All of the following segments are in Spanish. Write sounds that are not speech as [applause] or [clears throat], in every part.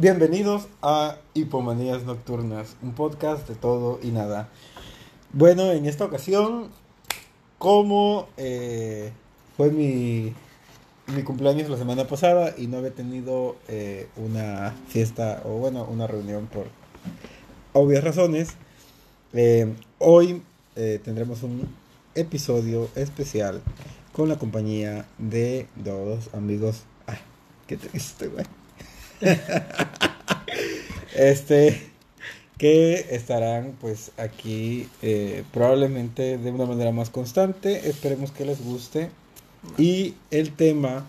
Bienvenidos a Hipomanías Nocturnas, un podcast de todo y nada. Bueno, en esta ocasión, como eh, fue mi, mi cumpleaños la semana pasada y no había tenido eh, una fiesta o bueno, una reunión por obvias razones, eh, hoy tendremos un episodio especial con la compañía de dos amigos. Ay, qué triste, güey. [laughs] este que estarán pues aquí eh, probablemente de una manera más constante. Esperemos que les guste. Y el tema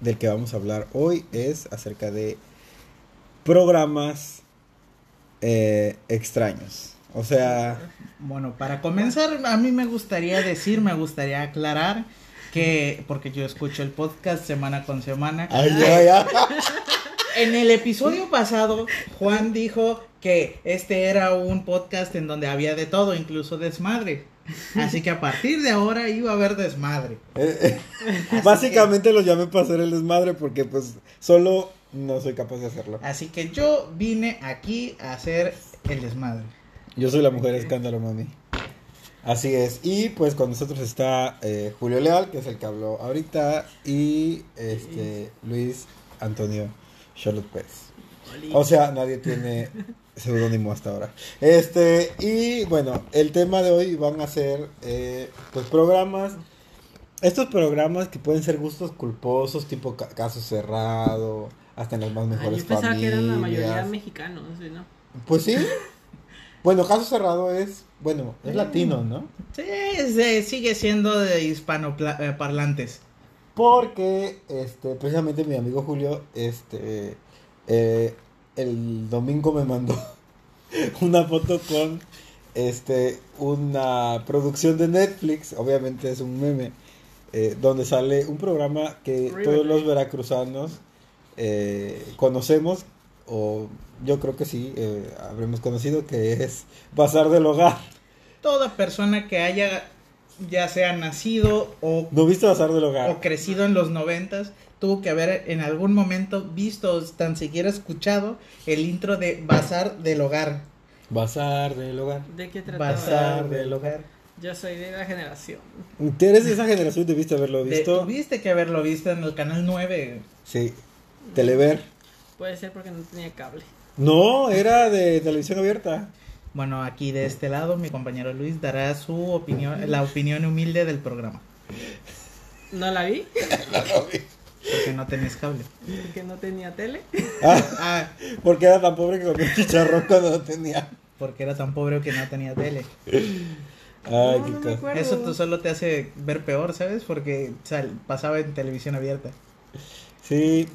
del que vamos a hablar hoy es acerca de programas eh, extraños. O sea Bueno, para comenzar, a mí me gustaría decir, me gustaría aclarar que, porque yo escucho el podcast semana con semana, ay, ay, ay. [laughs] en el episodio pasado, Juan dijo que este era un podcast en donde había de todo, incluso desmadre. Así que a partir de ahora iba a haber desmadre. Eh, eh, básicamente lo llamé para hacer el desmadre porque pues solo no soy capaz de hacerlo Así que yo vine aquí a hacer el desmadre. Yo soy la mujer escándalo, mami. Así es. Y pues con nosotros está eh, Julio Leal, que es el que habló ahorita, y este Luis Antonio Charlotte Pérez. O sea, nadie tiene seudónimo hasta ahora. Este, y bueno, el tema de hoy van a ser eh, pues programas. Estos programas que pueden ser gustos culposos, tipo ca- caso cerrado, hasta en las más Ay, mejores yo pensaba que eran la mayoría familias. mexicanos, ¿sí, ¿no? Pues sí. Bueno, caso cerrado es, bueno, es latino, ¿no? Sí, es de- sigue siendo de hispanoparlantes. Porque, este, precisamente mi amigo Julio, este, eh, el domingo me mandó [laughs] una foto con, este, una producción de Netflix, obviamente es un meme, eh, donde sale un programa que todos los veracruzanos eh, conocemos, o yo creo que sí, eh, habremos conocido, que es Bazar del Hogar. Toda persona que haya ya sea nacido o, ¿No viste Bazar del Hogar? o crecido en los noventas tuvo que haber en algún momento visto o tan siquiera escuchado el intro de Bazar del Hogar. Bazar del Hogar. ¿De qué trataba? Bazar del Hogar. Yo soy de la generación. ¿Tú eres de esa generación? ¿Debiste haberlo De- visto? Tuviste que haberlo visto en el canal 9. Sí. Telever. Puede ser porque no tenía cable. No, era de televisión abierta. Bueno, aquí de este lado mi compañero Luis dará su opinión, la opinión humilde del programa. No la vi [laughs] Porque no tenés cable. porque no tenía tele. Ah, Ah, porque era tan pobre que comía chicharrón cuando no tenía. porque era tan pobre que no tenía tele. Ay, No, qué no. Eso tú solo te hace ver peor, ¿sabes? Porque pasaba en televisión abierta. Sí.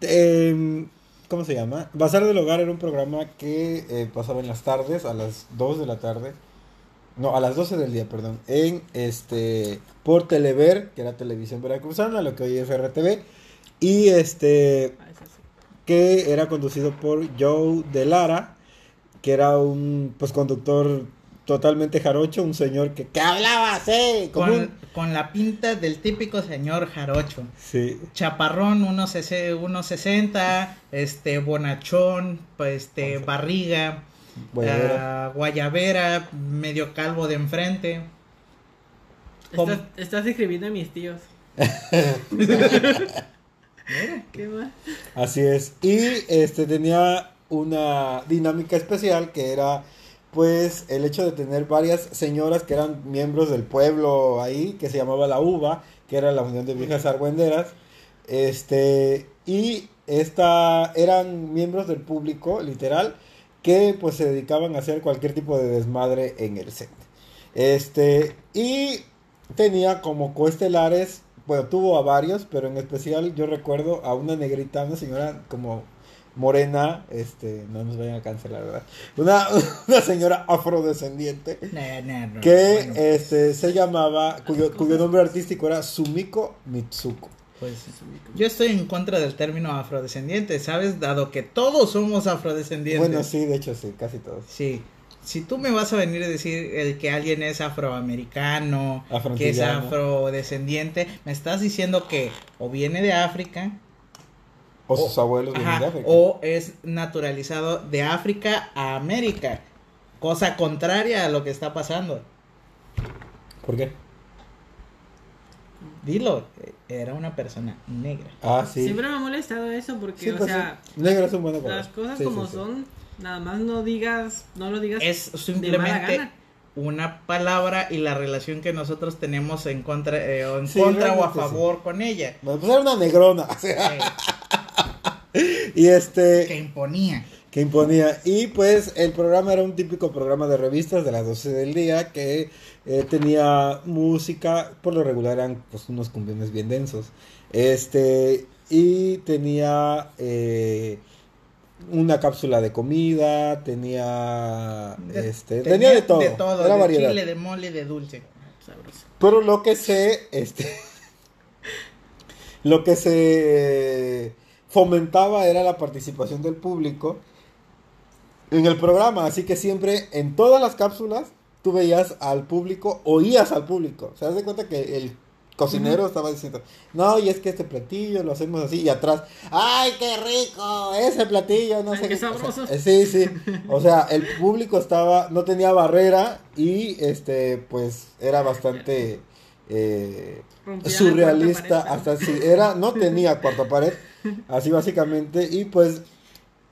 em, ¿Cómo se llama? Bazar del Hogar era un programa que eh, pasaba en las tardes, a las 2 de la tarde. No, a las 12 del día, perdón. En este. Por Telever, que era televisión veracruzana, lo que hoy es RTV. Y este. Ah, que era conducido por Joe de Lara, que era un pues conductor totalmente jarocho, un señor que, que hablaba así, como Con, un- con la pinta del típico señor jarocho. Sí, Chaparrón, 1.60, este, bonachón, pues, este, barriga, Guayabera. ah, guayabera, medio calvo de enfrente. Estás, estás escribiendo a mis tíos. [laughs] ¿Qué más? así es. Y este tenía una dinámica especial que era pues el hecho de tener varias señoras que eran miembros del pueblo ahí, que se llamaba la UVA, que era la Unión de Viejas Argüenderas, este, y esta, eran miembros del público, literal, que pues se dedicaban a hacer cualquier tipo de desmadre en el set. Este, y tenía como coestelares, bueno, tuvo a varios, pero en especial yo recuerdo a una negrita, una señora como morena, este, no nos vayan a cancelar, ¿verdad? Una, [laughs] una señora afrodescendiente no, que bueno, este se llamaba, cuyo, cuyo nombre artístico era Sumiko Mitsuko. pues, yo estoy en contra del término afrodescendiente, ¿sabes? Dado que todos somos afrodescendientes. Bueno, sí, de hecho sí, casi todos. Sí. Si tú me vas a venir a decir el que alguien es afroamericano, que es afrodescendiente, me estás diciendo que o viene de África O sus abuelos vienen de África. o es naturalizado de África a América. Cosa contraria a lo que está pasando. ¿Por qué? Dilo, era una persona negra. Ah, sí. Siempre me ha molestado eso porque, Sí, o pues, sea, sí. Negro es un buen color. las cosas Sí, como sí, sí. son, nada más no digas, no lo digas Es de mala simplemente gana. una palabra y la relación que nosotros tenemos en contra, eh, o en Sí, contra o a favor con ella. Bueno, Pues era una negrona. o sea, y este. que imponía. que imponía. Y pues el programa era un típico programa de revistas de las 12 del día que eh, tenía música, por lo regular eran pues unos cumbiones bien densos. Este, y tenía eh, una cápsula de comida, tenía, De- este, tenía, de todo, De todo, era de variedad. chile, de mole, de dulce. Sabroso. Pero lo que se, este, [laughs] lo que se fomentaba era la participación del público en el programa, así que siempre en todas las cápsulas tú veías al público, oías al público, se das de cuenta que el cocinero estaba diciendo, no, y es que este platillo lo hacemos así, y atrás, ¡ay, qué rico! Ese platillo, no Ay, sé qué O sea, eh, sí, sí, o sea, el público estaba, no tenía barrera, y este, pues, era bastante... eh, surrealista hasta si era no [laughs] tenía cuarta pared así básicamente y pues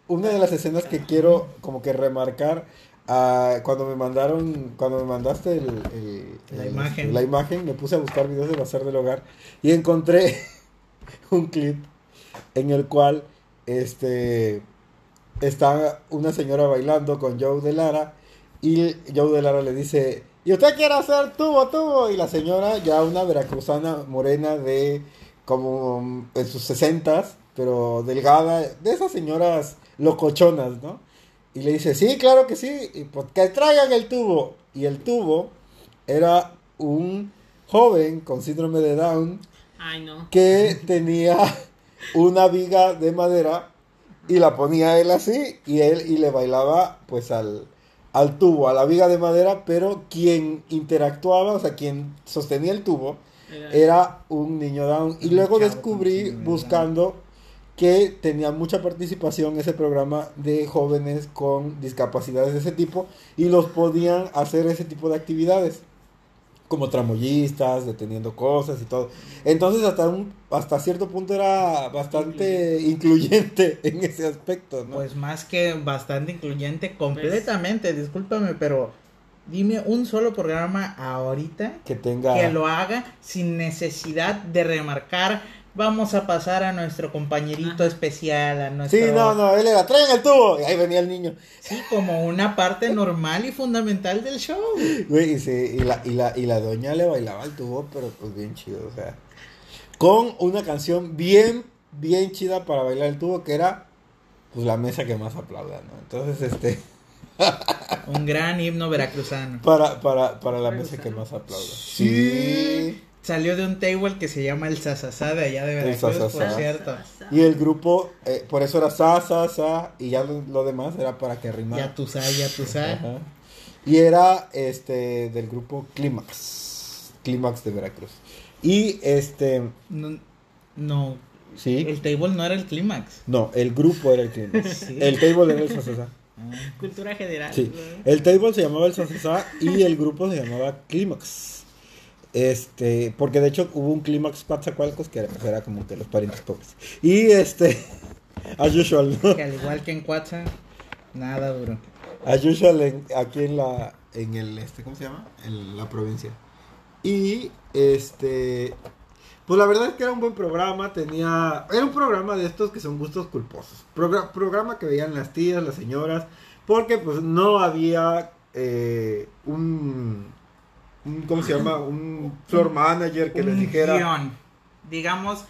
una de las escenas que quiero como que remarcar ah, cuando me mandaron cuando me mandaste el, el- La el- imagen. la imagen me puse a buscar videos de bazar del hogar y encontré [laughs] un clip en el cual este está una señora bailando con Joe de Lara y Joe de Lara le dice, ¿y usted quiere hacer tubo, tubo? Y la señora, ya una veracruzana morena de como en sus sesentas, pero delgada, de esas señoras locochonas, ¿no? Y le dice, sí, claro que sí, y pues que traigan el tubo. Y el tubo era un joven con síndrome de Down Ay, no. que tenía una viga de madera y la ponía él así y él y le bailaba pues al, al tubo, a la viga de madera, pero quien interactuaba, o sea, quien sostenía el tubo Era- era un niño down. Y luego descubrí buscando que tenía mucha participación ese programa de jóvenes con discapacidades de ese tipo y los podían hacer ese tipo de actividades como tramoyistas, deteniendo cosas y todo. Entonces hasta un hasta cierto punto era bastante incluyente [laughs] en ese aspecto, ¿no? Pues más que bastante incluyente, completamente, discúlpame, pero dime un solo programa ahorita que tenga que lo haga sin necesidad de remarcar. Vamos a pasar a nuestro compañerito especial, a nuestro... Sí, no, no, él era, traigan el tubo, y ahí venía el niño. Sí, como una parte normal y fundamental del show. Güey, y, sí, y, la, y, la, y la doña le bailaba el tubo, pero pues bien chido, o sea. Con una canción bien, bien chida para bailar el tubo, que era pues la mesa que más aplauda, ¿no? Entonces, este, Un gran himno veracruzano. para, para, para la mesa que más aplauda. Sí. Salió de un table que se llama el Sasasá de allá de El Veracruz, por Sasasá. cierto. Y el grupo, eh, por eso era sa, sa, sa, y ya lo, lo demás era para que rimara. Ya tú sabes, ya tú sabes. Y era este del grupo Clímax. Clímax de Veracruz. Y este, No, no, sí. el table no era el clímax. No, el grupo era el Clímax. [laughs] Sí. El table era el Sasasá. Cultura general. Sí. ¿no? El table se llamaba el Sasasá y el grupo se llamaba Clímax. Este, porque de hecho hubo un Clímax Coatzacoalcos que era, pues, era como que los parientes pobres. Y este, [laughs] as usual, ¿no? Que al igual que en Cuatza, nada duro. As usual en- aquí en la, en el, este, ¿cómo se llama? En la provincia. Y, este, pues la verdad es que era un buen programa, tenía, era un programa de estos que son gustos culposos. Progra- programa que veían las tías, las señoras, porque pues no había eh, un, un, ¿cómo se llama? Un floor manager que les Un dijera. guion. Digamos,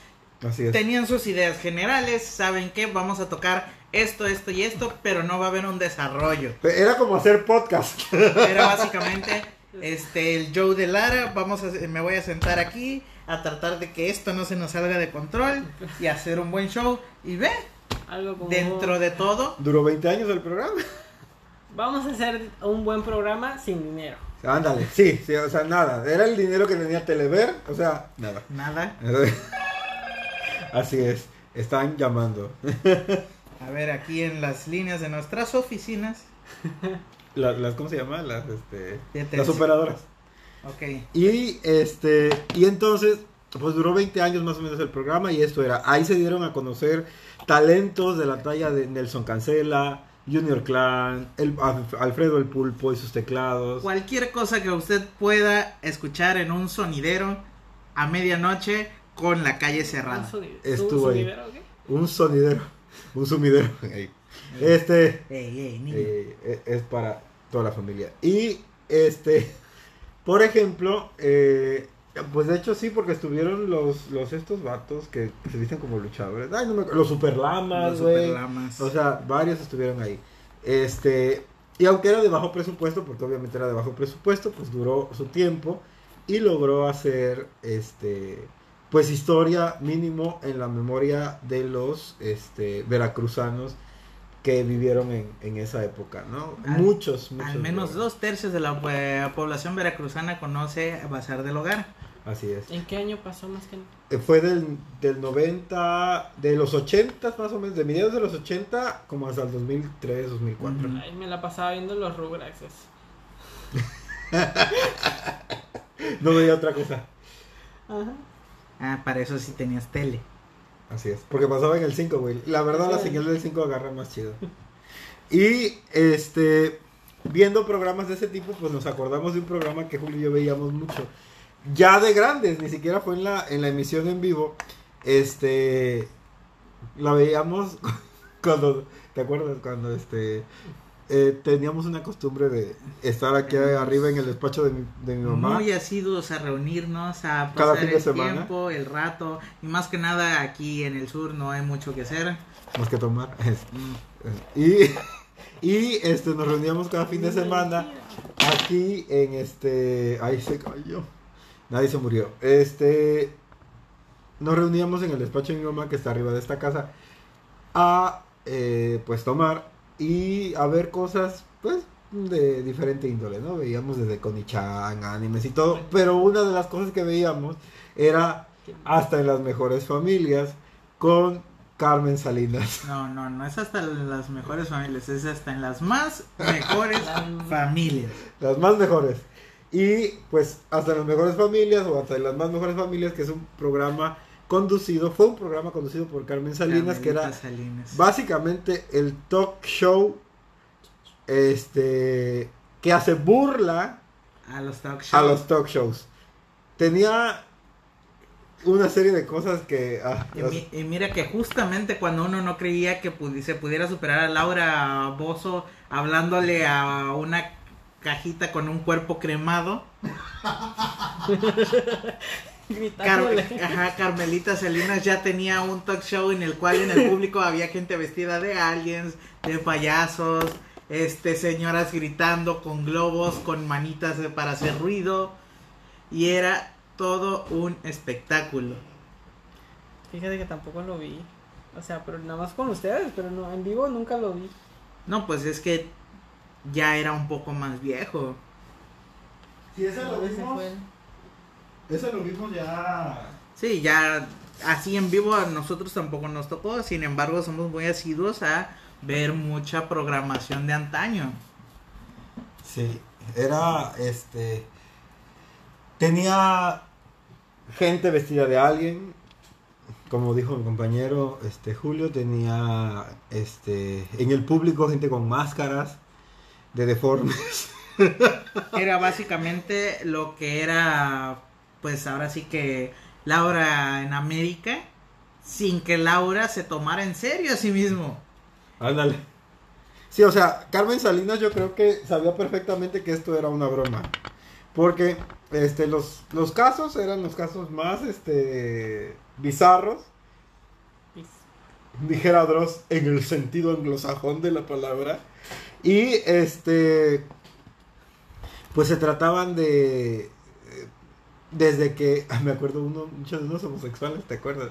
Así es. tenían sus ideas generales, saben que vamos a tocar esto, esto y esto, pero no va a haber un desarrollo. Era como hacer podcast. [laughs] Era [laughs] básicamente este el Joe de Lara, vamos a, me voy a sentar aquí a tratar de que esto no se nos salga de control y hacer un buen show y ve, Algo como. dentro de todo, Duró 20 años el programa. Vamos a hacer un buen programa sin dinero. Ándale, sí, sí, o sea, nada. Era el dinero que tenía Telever, o sea, nada. nada. [laughs] Así es. Están llamando. A ver, aquí en las líneas de nuestras oficinas. [laughs] Las, las ¿cómo se llama? Las, este, Fíjate, las operadoras. Ok. Y este, y entonces, pues duró 20 años más o menos el programa y esto era, ahí se dieron a conocer talentos de la talla de Nelson Cancela, Junior Clan, el, Alfredo el Pulpo y sus teclados. Cualquier cosa que usted pueda escuchar en un sonidero a medianoche con la calle cerrada. ¿Un sonido- Estuvo un ahí. sonidero o qué? Un sonidero, [laughs] un sumidero. Este, Ey, ey, niño. eh, es para toda la familia. Y este, por ejemplo, eh, pues de hecho sí, porque estuvieron los, los estos vatos que, se visten como luchadores. Ay, no me acuerdo, los superlamas, Los güey. superlamas. O sea, varios estuvieron ahí. Este, y aunque era de bajo presupuesto, porque obviamente era de bajo presupuesto, pues duró su tiempo y logró hacer este pues historia mínimo en la memoria de los este veracruzanos que vivieron en, en esa época, ¿no? Al- muchos, muchos. Al menos dos tercios de la eh, población veracruzana conoce Bazar del Hogar. Así es. ¿En qué año pasó más que nada? Eh, Fue del, del 90, de los 80 más o menos, de mediados de los 80 como hasta el 2003, 2004. Ujú. Ay, me la pasaba viendo los Rugrats. [laughs] No veía otra cosa. Ajá. Ah, para eso sí tenías tele. Así es, porque pasaba en el 5, güey. La verdad, la señal del 5 agarra más chido. Y, este, viendo programas de ese tipo, pues nos acordamos de un programa que Julio y yo veíamos mucho. Ya de grandes, ni siquiera fue en la, en la emisión en vivo. Este, la veíamos [laughs] cuando, ¿te acuerdas? Cuando, este, eh, teníamos una costumbre de estar aquí arriba en el despacho de mi, de mi mamá. Muy asiduos a reunirnos, a Cada pasar fin de el semana. tiempo, el rato. Y más que nada aquí en el sur no hay mucho que hacer. Más que tomar. [laughs] Y, y este, nos reuníamos cada fin de semana aquí en este. Ahí se cayó. Nadie se murió. Este. Nos reuníamos en el despacho de mi mamá que está arriba de esta casa a eh, pues tomar y a ver cosas pues de diferente índole, ¿no? Veíamos desde Konichan, animes y todo, pero una de las cosas que veíamos era hasta en las mejores familias con Carmen Salinas. [laughs] No, no, no es hasta en las mejores familias, es hasta en las más [laughs] mejores familias. Las más mejores. Y pues hasta las mejores familias o hasta las más mejores familias, que es un programa conducido, fue un programa conducido por Carmen Salinas, que era Salinas. básicamente el talk show este que hace burla A los talk shows. a los talk shows. Tenía una serie de cosas que ah, Y, mi- y mira que justamente cuando uno no creía que se pudiera superar a Laura Bozo hablándole a una cajita con un cuerpo cremado, Car- ajá, Carmelita Salinas ya tenía un talk show en el cual en el público había gente vestida de aliens, de payasos, este señoras gritando con globos, con manitas para hacer ruido y era todo un espectáculo. Fíjate que tampoco lo vi. O sea, pero nada más con ustedes, pero no, en vivo nunca lo vi. No, pues es que ya era un poco más viejo. Si ese ¿Dónde se fue? ese lo vimos ya Sí, ya así en vivo a nosotros tampoco nos tocó, sin embargo somos muy asiduos a ver mucha programación de antaño. Sí, era este. Tenía gente vestida de alguien, como dijo mi compañero este Julio, tenía este en el público gente con máscaras de deformes. [laughs] Era básicamente lo que era, pues ahora sí que Laura en América, sin que Laura se tomara en serio a sí mismo. Ándale. Sí, o sea, Carmen Salinas yo creo que sabía perfectamente que esto era una broma. Porque este, los, los casos eran los casos más este, bizarros. Dijera Dross, en el sentido anglosajón de la palabra. Y este, pues se trataban de, desde que, [laughs] me acuerdo uno, muchos de unos homosexuales, ¿te acuerdas?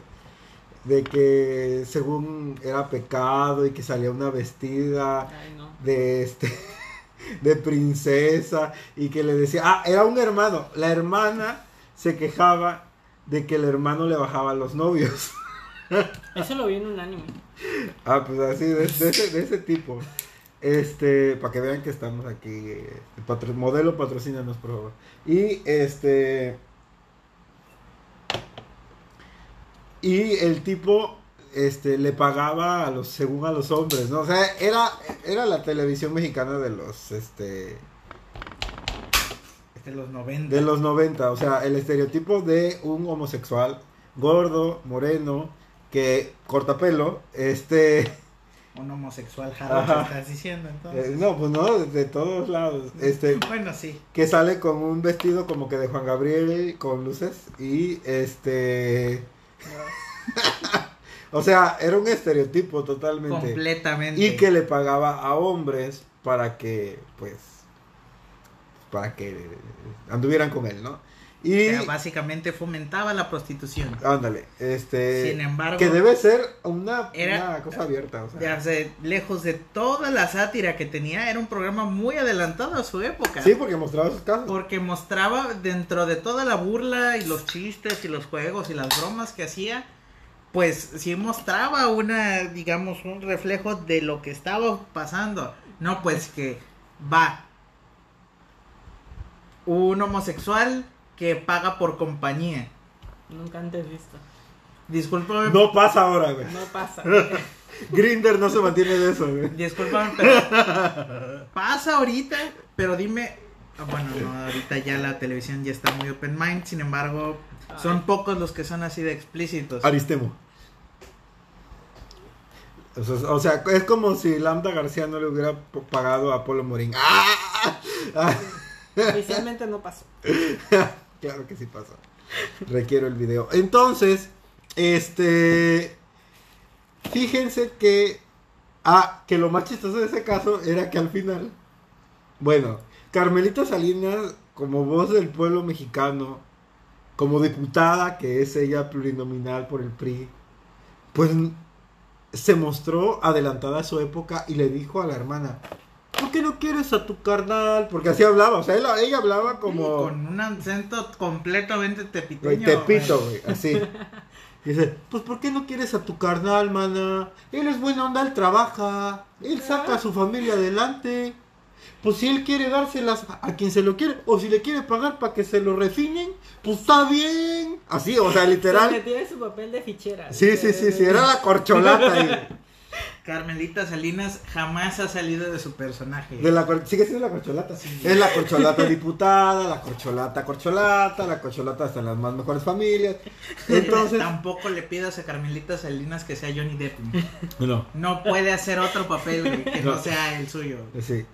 De que según era pecado y que salía una vestida Ay, no. de este [laughs] de princesa y que le decía, ah, era un hermano, la hermana se quejaba de que el hermano le bajaba a los novios. [laughs] [laughs] Eso lo vi en un anime. Ah, pues así, de, de ese, de ese tipo. Este, para que vean que estamos aquí. eh, patro- modelo, patrocínanos, por favor. Y este. Y el tipo este le pagaba a los según a los hombres, ¿no? O sea, era era la televisión mexicana de los este De los 90. de los 90, o sea, el estereotipo de un homosexual gordo, moreno, que corta pelo, este [laughs] Un homosexual jarocho, estás diciendo entonces. Eh, no, pues no, de todos lados. Este, Bueno, sí. que sale con un vestido como que de Juan Gabriel con luces y este, [laughs] o sea, era un estereotipo totalmente Completamente. y que le pagaba a hombres para que, pues, para que anduvieran con él, ¿no? O Y sea, básicamente fomentaba la prostitución. ándale, este, Sin embargo, que debe ser una, Era- una cosa abierta, o sea. ya sé, lejos de toda la sátira que tenía, era un programa muy adelantado a su época. Sí, porque mostraba sus casos. Porque mostraba dentro de toda la burla y los chistes y los juegos y las bromas que hacía, pues sí mostraba una, digamos, un reflejo de lo que estaba pasando. No, pues que va un homosexual que paga por compañía. Nunca antes visto. Discúlpame, No pasa ahora, güey. No pasa. [laughs] Grinder no se mantiene de eso, güey. discúlpame, pero [laughs] pasa ahorita, pero dime, ah, bueno, no, ahorita ya la televisión ya está muy open mind, sin embargo, son Ay. pocos los que son así de explícitos. Aristemo. O sea, o sea, es como si Lambda García no le hubiera pagado a Polo Morín. ¡Ah! Ah, Oficialmente no pasó. [laughs] claro que sí pasa. Requiero el video. Entonces, este. Fíjense que. Ah, que lo más chistoso de ese caso era que al final. Bueno, Carmelita Salinas, como voz del pueblo mexicano, como diputada, que es ella plurinominal por el PRI, pues se mostró adelantada a su época y le dijo a la hermana. ¿Por qué no quieres a tu carnal? Porque así hablaba, o sea, ella, ella hablaba como... Con un acento completamente tepiteño. Tepito, güey. así. [laughs] Dice, pues ¿por qué no quieres a tu carnal, mana? Él es buena onda, él trabaja, él saca a su familia adelante. Pues si él quiere dárselas a quien se lo quiere, o si le quiere pagar para que se lo refinen, pues está bien. Así, o sea, Se literal. metió en su papel de fichera. Sí, sí, sí, sí, era la corcholata ahí. Carmelita Salinas jamás ha salido de su personaje. De la cor- sigue siendo la corcholata. Es la corcholata diputada, la corcholata corcholata, la corcholata hasta en las más mejores familias. Entonces, Tampoco le pidas a Carmelita Salinas que sea Johnny Depp. no. No puede hacer otro papel güey, que no No. sea el suyo. Sí.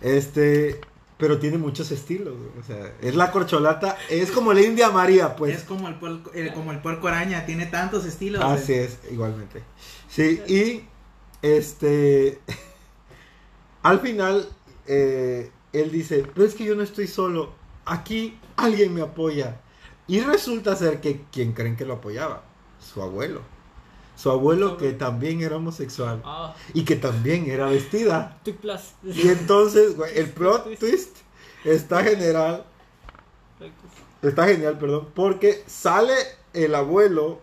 Este, pero tiene muchos estilos, güey, o sea, es la corcholata, es como la India María, pues. es como el, puerco, el- como el puerco araña, tiene tantos estilos. güey. Así es, igualmente. Sí, y este, [laughs] al final, eh, él dice, pero es que yo no estoy solo, aquí alguien me apoya. Y resulta ser que, ¿quién creen que lo apoyaba? Su abuelo. Su abuelo que también era homosexual Ah, y que también era vestida. Y entonces, güey, el [laughs] plot twist está general, está genial, perdón, porque sale el abuelo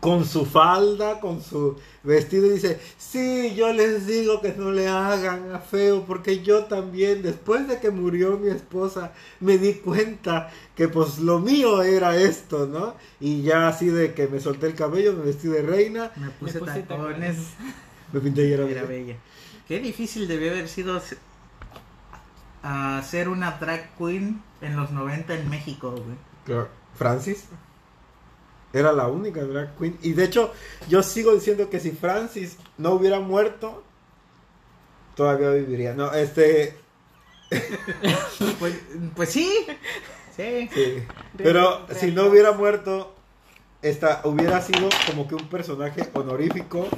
con su falda, con su vestido y dice, sí, yo les digo que no le hagan a feo, porque yo también, después de que murió mi esposa, me di cuenta que pues lo mío era esto, ¿no? Y ya así de que me solté el cabello, me vestí de reina, Me puse, puse tacones. me pinté y era Era bella. Qué difícil debió haber sido ser una drag queen en los 90 en México, güey. Claro. Francis era la única drag queen. Y de hecho, yo sigo diciendo que si Francis no hubiera muerto, todavía viviría. No, este. [laughs] Pues, pues sí. Sí. sí. Pero si no hubiera muerto, esta, hubiera sido como que un personaje honorífico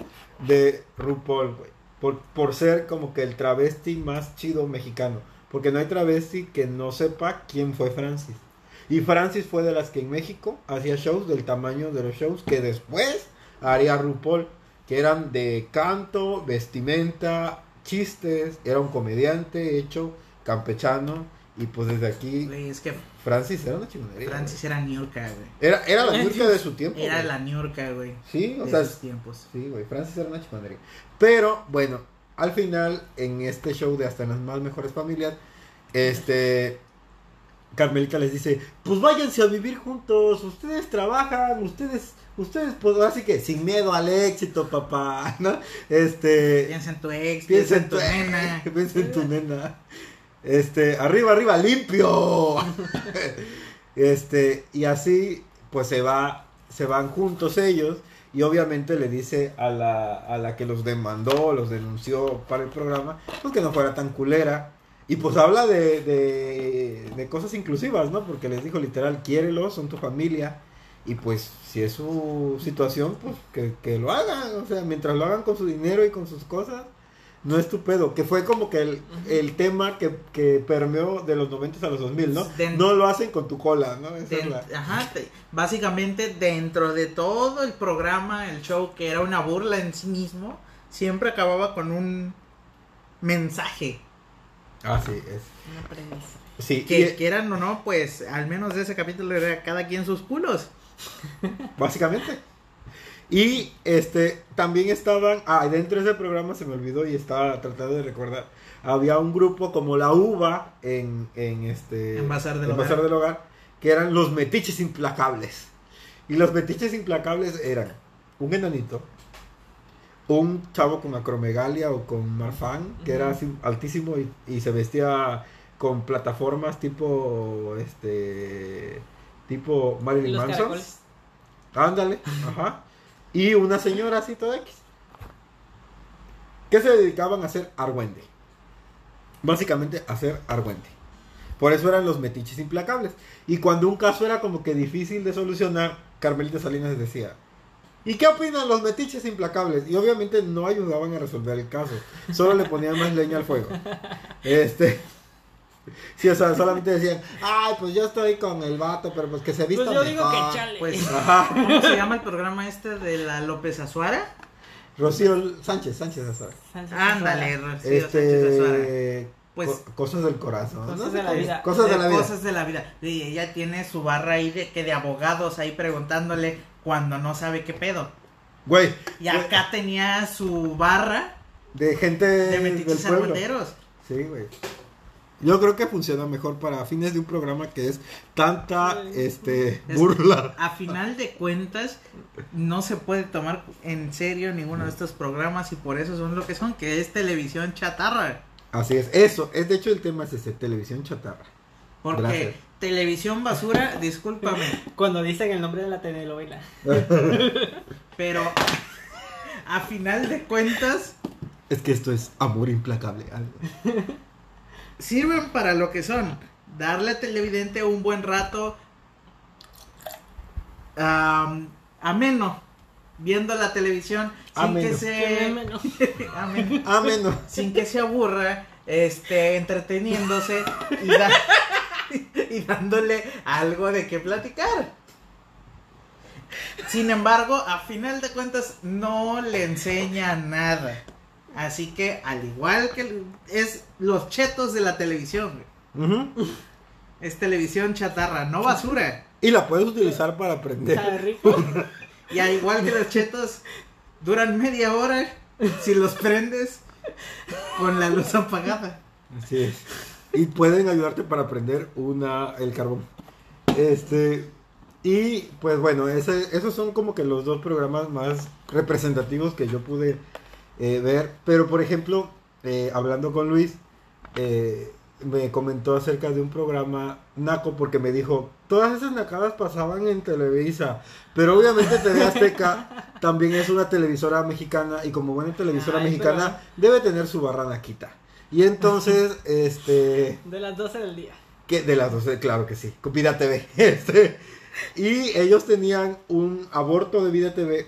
de RuPaul, güey. Por, por ser como que el travesti más chido mexicano. Porque no hay travesti que no sepa quién fue Francis. Y Francis fue de las que en México hacía shows del tamaño de los shows que después haría RuPaul. Que eran de canto, vestimenta, chistes. Era un comediante hecho campechano Y pues desde aquí, Güey, es que Francis era una chingonería. Francis era Niurka, güey. Era, era la Niurka de su tiempo. Era güey. la Niurka, güey. Sí, o de sea, esos tiempos. sí, güey, Francis era una chingonería. Pero, bueno, al final, en este show de Hasta en las más mejores familias, este... Carmelita les dice, pues váyanse a vivir juntos, ustedes trabajan, ustedes, ustedes, pues así que sin miedo al éxito, papá, [laughs] ¿no? Este... Piensa en tu ex, Piensa en tu nena. [laughs] Piensa en tu nena. Este, arriba, arriba, limpio. [laughs] Este, y así, pues se va, se van juntos ellos. Y obviamente le dice a la, a la que los demandó, los denunció para el programa, pues que no fuera tan culera. Y pues habla de, de, de cosas inclusivas, ¿no? Porque les dijo literal, quiérelos, son tu familia. Y pues si es su situación, pues que, que lo hagan. O sea, mientras lo hagan con su dinero y con sus cosas, no es tu pedo. Que fue como que el, el tema que, que permeó de los 90 a los 2000, ¿no? De- no lo hacen con tu cola, ¿no? Esa es la- Ajá, te- básicamente dentro de todo el programa, el show que era una burla en sí mismo, siempre acababa con un mensaje. Ah, sí, es. Una premisa. Sí, Que y, quieran o no, pues al menos de ese capítulo era cada quien sus culos. [laughs] básicamente. Y este también estaban, ah, dentro de ese programa se me olvidó y estaba tratando de recordar. Había un grupo como la UVA en, en este En Bazar del en Hogar. Bazar del Hogar, que eran los metiches implacables. Y los metiches implacables eran un enanito, un chavo con acromegalia o con marfan, que era así altísimo y, y se vestía con plataformas tipo este tipo ¿Y Marilyn Manson. caracoles? Ándale, ajá. Y una señora así toda X. Que se dedicaban a hacer argüende. Básicamente a hacer argüende. Por eso eran los metiches implacables. Y cuando un caso era como que difícil de solucionar, Carmelita Salinas decía, ¿y qué opinan los metiches implacables? Y obviamente no ayudaban a resolver el caso. Solo le ponían más leña al fuego. Este... [laughs] Sí, o sea, solamente decían, ay, pues yo estoy con el vato, pero pues que se vista Pues yo digo mejor". que chale. Pues, Ajá. ¿cómo se llama el programa este de la López Azuara? Rocío Sánchez, Sánchez. Sánchez Ándale, Azuara. Rocío Sánchez Azuara. Pues- co- cosas del corazón. Cosas de la vida. Cosas de la vida. Cosas de la vida. Y ella tiene su barra ahí de que de abogados ahí preguntándole cuando no sabe qué pedo. Güey. Y acá tenía su barra De gente de metiches argüenderos. Sí, güey. Yo creo que funciona mejor para fines de un programa que es tanta este Es- burla. A final de cuentas, no se puede tomar en serio ninguno de estos programas y por eso son lo que son, que es televisión chatarra. Así es. Eso, es de hecho el tema es ese, televisión chatarra. Porque Gracias. televisión basura, discúlpame, Cuando dicen el nombre de la telenovela. [laughs] pero a final de cuentas Es que esto es amor implacable. algo. sirven para lo que son. Darle al televidente un buen rato am, ameno viendo la televisión sin Ameno. que se menos. [laughs] ameno, Ameno. sin que se aburra, este entreteniéndose y, da- [laughs] y dándole algo de qué platicar. Sin embargo, a final de cuentas no le enseña nada. Así que al igual que es los chetos de la televisión. Es televisión chatarra, no basura. Y la puedes utilizar para aprender. Sabe rico. [laughs] Y al igual que los chetos, duran media hora si los prendes con la luz apagada. Así es. Y pueden ayudarte para aprender una, el carbón. Este. Y pues bueno, ese- esos son como que los dos programas más representativos que yo pude eh, ver. Pero por ejemplo, eh, hablando con Luis, eh, me comentó acerca de un programa naco porque me dijo, todas esas nacadas pasaban en Televisa, pero obviamente TV Azteca [laughs] también es una televisora mexicana y como buena televisora Ay, mexicana debe tener su barra naquita. Y entonces, [laughs] este, De las 12 del día. que de las 12, claro que sí, con Vida TV. [laughs] Este, y ellos tenían un aborto de Vida TV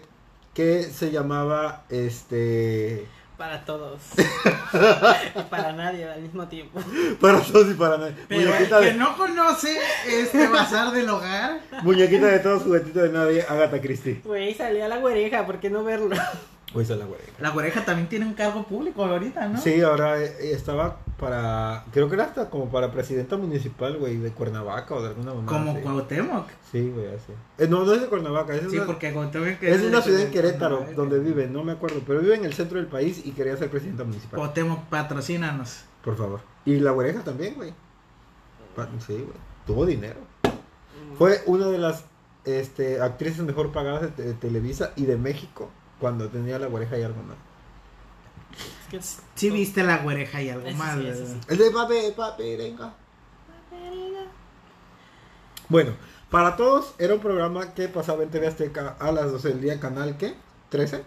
que se llamaba, este, Para todos. [laughs] y para nadie al mismo tiempo. para todos y para nadie. Pero el Muñequita que de, no conoce este bazar del hogar, muñequita de todos, juguetito de nadie, Agatha Christie. Güey, salía la güereja, ¿por qué no verlo? Esa es la güereja. La oreja también tiene un cargo público ahorita, ¿no? Sí, ahora eh, estaba para. Creo que era hasta como para presidenta municipal, güey, de Cuernavaca o de alguna manera. Como Cuauhtémoc. Sí, güey, así. Eh, no, no es de Cuernavaca, es, Sí, una, porque Cuauhtémoc es una ciudad en Querétaro, de- donde vive, no me acuerdo, pero vive en el centro del país y quería ser presidenta municipal. Cuauhtémoc, patrocínanos. Por favor. Y la oreja también, güey. Sí, güey. Tuvo dinero. Fue una de las este, actrices mejor pagadas de, de Televisa y de México cuando tenía la oreja y algo más. Es que es- Sí viste la güereja y algo Ese más. sí, sí. El de papi, papi, venga. Bueno, para todos era un programa que pasaba en TV Azteca a las 12 del día, canal ¿qué? ¿13?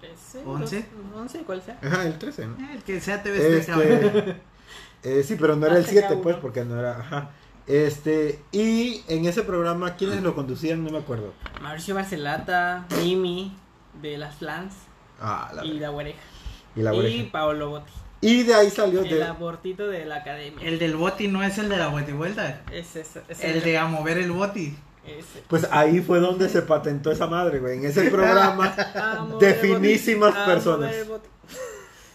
13, ¿Once? dos- 11, ¿cuál sea? Ajá, el 13, ¿no? El que sea TV Azteca, Este, [laughs] eh, sí, pero no era el Azteca 7, pues, porque no era. Ajá. Este, y en ese programa, ¿quiénes lo conducían? No me acuerdo. Mauricio Barcelata, Mimi, de las Flans Ah, la y la Oreja. Y la y. Paolo Botti, Y de ahí salió el de. abortito de la academia. El del boti no es el de la vuelta. Es ese, es El de a mover el boti. ese. Pues ahí fue donde se patentó esa madre, güey. En ese programa. [laughs] El de finísimas personas. el.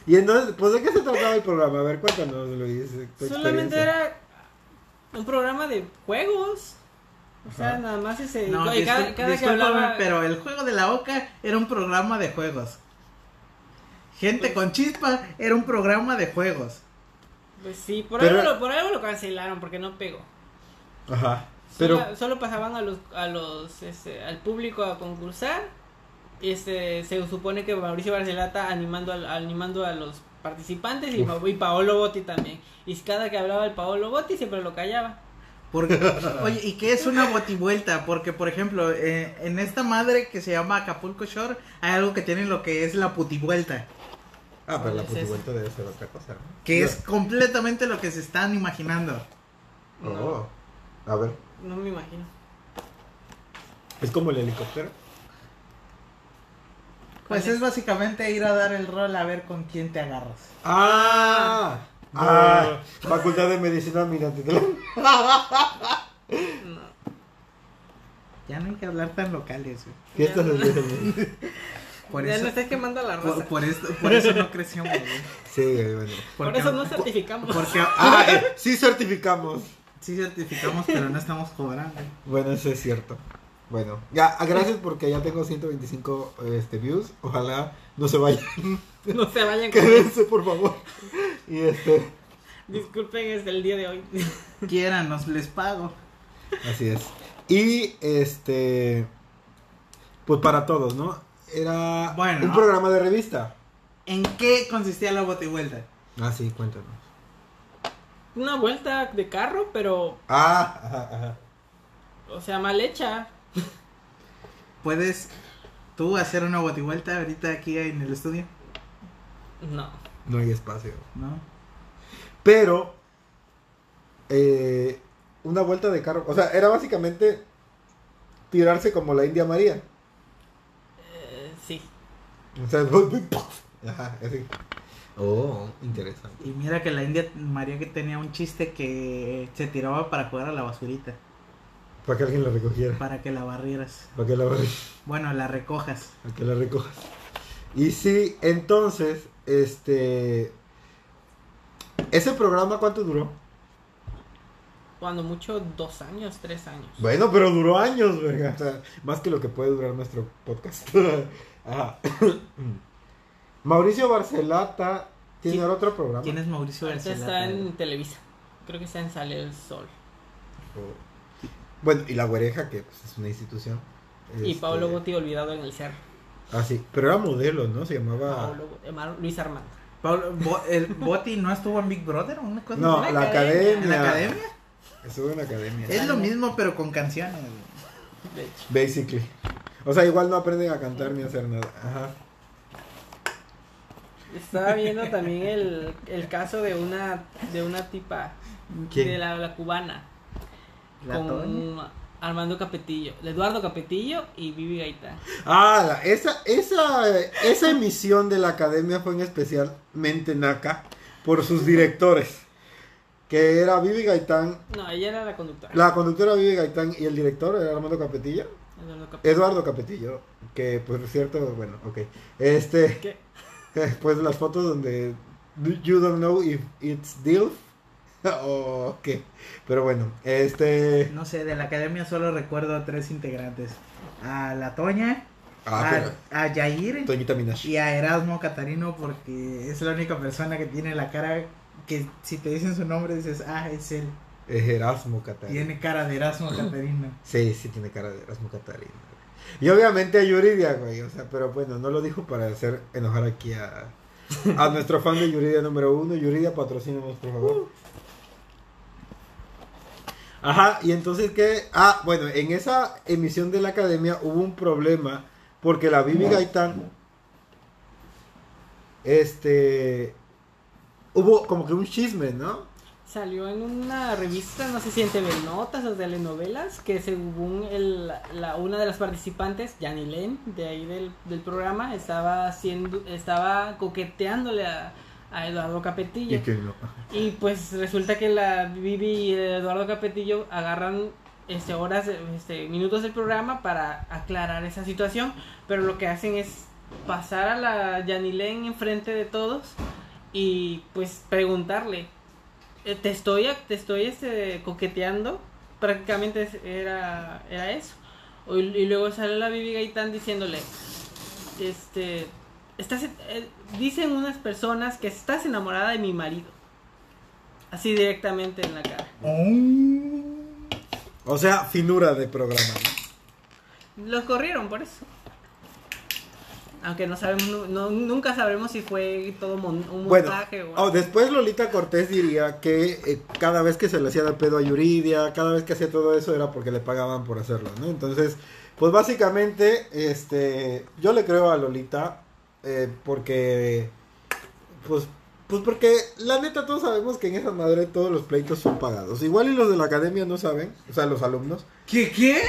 Y entonces, pues de qué se trataba el programa? A ver, cuéntanos, Luis. tu Solamente era un programa de juegos. O sea, Ajá. nada más ese. No, y cada, cada que discúlpame, hablaba. pero el juego de la oca era un programa de juegos. Gente con chispa era un programa de juegos. Pues sí, por, Pero- algo, lo, por algo lo cancelaron, porque no pegó. Ajá. Pero. Solo, solo pasaban a los, a los este, al público a concursar. Y este, se supone que Mauricio Barcelata animando, al- animando a los participantes y Paolo Botti también. Y cada que hablaba el Paolo Botti siempre lo callaba. Porque, oye, ¿y qué es una botivuelta? Porque, por ejemplo, eh, en esta madre que se llama Acapulco Shore, hay algo que tiene lo que es la putivuelta. Ah, pero la ¿Cuál es putivuelta debe ser otra cosa, ¿no? Que No. es completamente lo que se están imaginando. Oh. A ver. No me imagino. Es como el helicóptero. Pues ¿Cuál es básicamente ir a dar el rol a ver con quién te agarras. Ah. Ah. Facultad de Medicina Miratitlán. [laughs] No. Ya no hay que hablar tan locales, güey. Fiestas Niño. [laughs] Por ya eso, no estás quemando la por, raza. Por, por por eso no crecimos, [laughs] güey. Sí, güey, bueno. Porque- eso no certificamos. Porque [laughs] Ah, eh, sí certificamos. sí certificamos, pero no estamos cobrando. Bueno, eso es cierto. Bueno, ya, gracias porque ya tengo 125 este, views. Ojalá no se vayan. [laughs] no se vayan Quédense, por favor. Y este, Disculpen, es el día de hoy. Quieran, nos les pago. así es. Y este, pues para todos, ¿no? Era Bueno. un programa de revista. ¿En qué consistía la botivuelta? Ah, sí, cuéntanos. Una vuelta de carro, pero, Ah, ajá, [laughs] ajá. o sea, mal hecha. ¿Puedes tú hacer una botivuelta ahorita aquí en el estudio? No. No hay espacio. ¿No? Pero, eh, una vuelta de carro. O sea, era básicamente tirarse como la India María. O sea, ajá, así. Oh, interesante. Y mira que la India María que tenía un chiste que se tiraba para jugar a la basurita, Para que alguien la recogiera. para que la barrieras. Para que la, para Bueno, la recojas. que la recojas. Y sí, entonces, este. ¿Ese programa cuánto duró? Cuando mucho, dos años, tres años. Bueno, pero duró años, verga. O sea, más que lo que puede durar nuestro podcast. [laughs] Ajá. [coughs] Mauricio Barcelata tiene ¿Quién- otro programa. ¿Quién es Mauricio Barcelata? está en Televisa. Creo que está en Sale el Sol. Oh. Bueno, y la güereja, que pues, es una institución. Y Este, Pablo Botti olvidado en el cerro. Ah, sí. Pero era modelo, ¿no? Se llamaba. Pablo Luis Armando. Pablo- Bo- el Boti no estuvo en Big Brother o una cosa No, la academia. academia. ¿En la academia? Estuvo en la academia. Es lo mismo, pero con canciones. De hecho. Basically. O sea, igual no aprenden a cantar ni a hacer nada. Ajá. Estaba viendo también el, el caso de una de una tipa ¿Quién? de la, la cubana La con Toña. Armando Capetillo, Eduardo Capetillo y Vivi Gaitán. Ah, la- esa, esa, esa emisión de la academia fue en especialmente naca por sus directores. Que era Vivi Gaitán, No, ella era la conductora. la conductora Vivi Gaitán y el director era Armando Capetilla. Eduardo Capetillo. Eduardo Capetillo, que por cierto, bueno, ok. Este, ¿Qué? [laughs] pues las fotos donde you don't know if it's Dilf [laughs] o qué. Pero bueno, este... No sé, de la academia solo recuerdo a tres integrantes. A la Toña, Ah, a, a Yair Toñita Minash. y a Erasmo Catarino porque es la única persona que tiene la cara que si te dicen su nombre dices, ah, es él. Es Erasmo Catarino. Tiene cara de Erasmo Catarino. [laughs] Sí, sí tiene cara de Erasmo Catarino. Y obviamente a Yuridia, güey, o sea, pero bueno, no lo dijo para hacer enojar aquí a, a [laughs] nuestro fan de Yuridia número uno. Yuridia, patrocínanos, por favor. Ajá, y entonces que, ah, bueno, en esa emisión de la academia hubo un problema porque la Bibi Gaitán, este, hubo como que un chisme, ¿no? Salió en una revista, no sé si en TV Notas o telenovelas, que según el, la, una de las participantes, Yani Len, de ahí del, del programa, estaba haciendo, estaba coqueteándole a, a Eduardo Capetillo. Y que no. Y pues resulta que la Vivi y Eduardo Capetillo agarran este horas, este minutos del programa para aclarar esa situación, pero lo que hacen es pasar a la Yanilén enfrente de todos y pues preguntarle, te estoy te estoy este coqueteando, prácticamente era era eso. Y, y luego sale la Vivi Gaitán diciéndole, este estás eh, dicen unas personas que estás enamorada de mi marido. Así directamente en la cara. O sea, finura de programa. ¿no? Los corrieron por eso. Aunque no sabemos, no- nunca sabremos si fue todo mon- un Bueno, montaje o oh, después Lolita Cortés diría que eh, cada vez que se le hacía de pedo a Yuridia, cada vez que hacía todo eso era porque le pagaban por hacerlo, ¿no? Entonces, pues básicamente, este, yo le creo a Lolita eh, porque, pues, pues porque la neta todos sabemos que en esa madre todos los pleitos son pagados. Igual y los de la academia no saben, o sea, los alumnos. ¿Qué qué?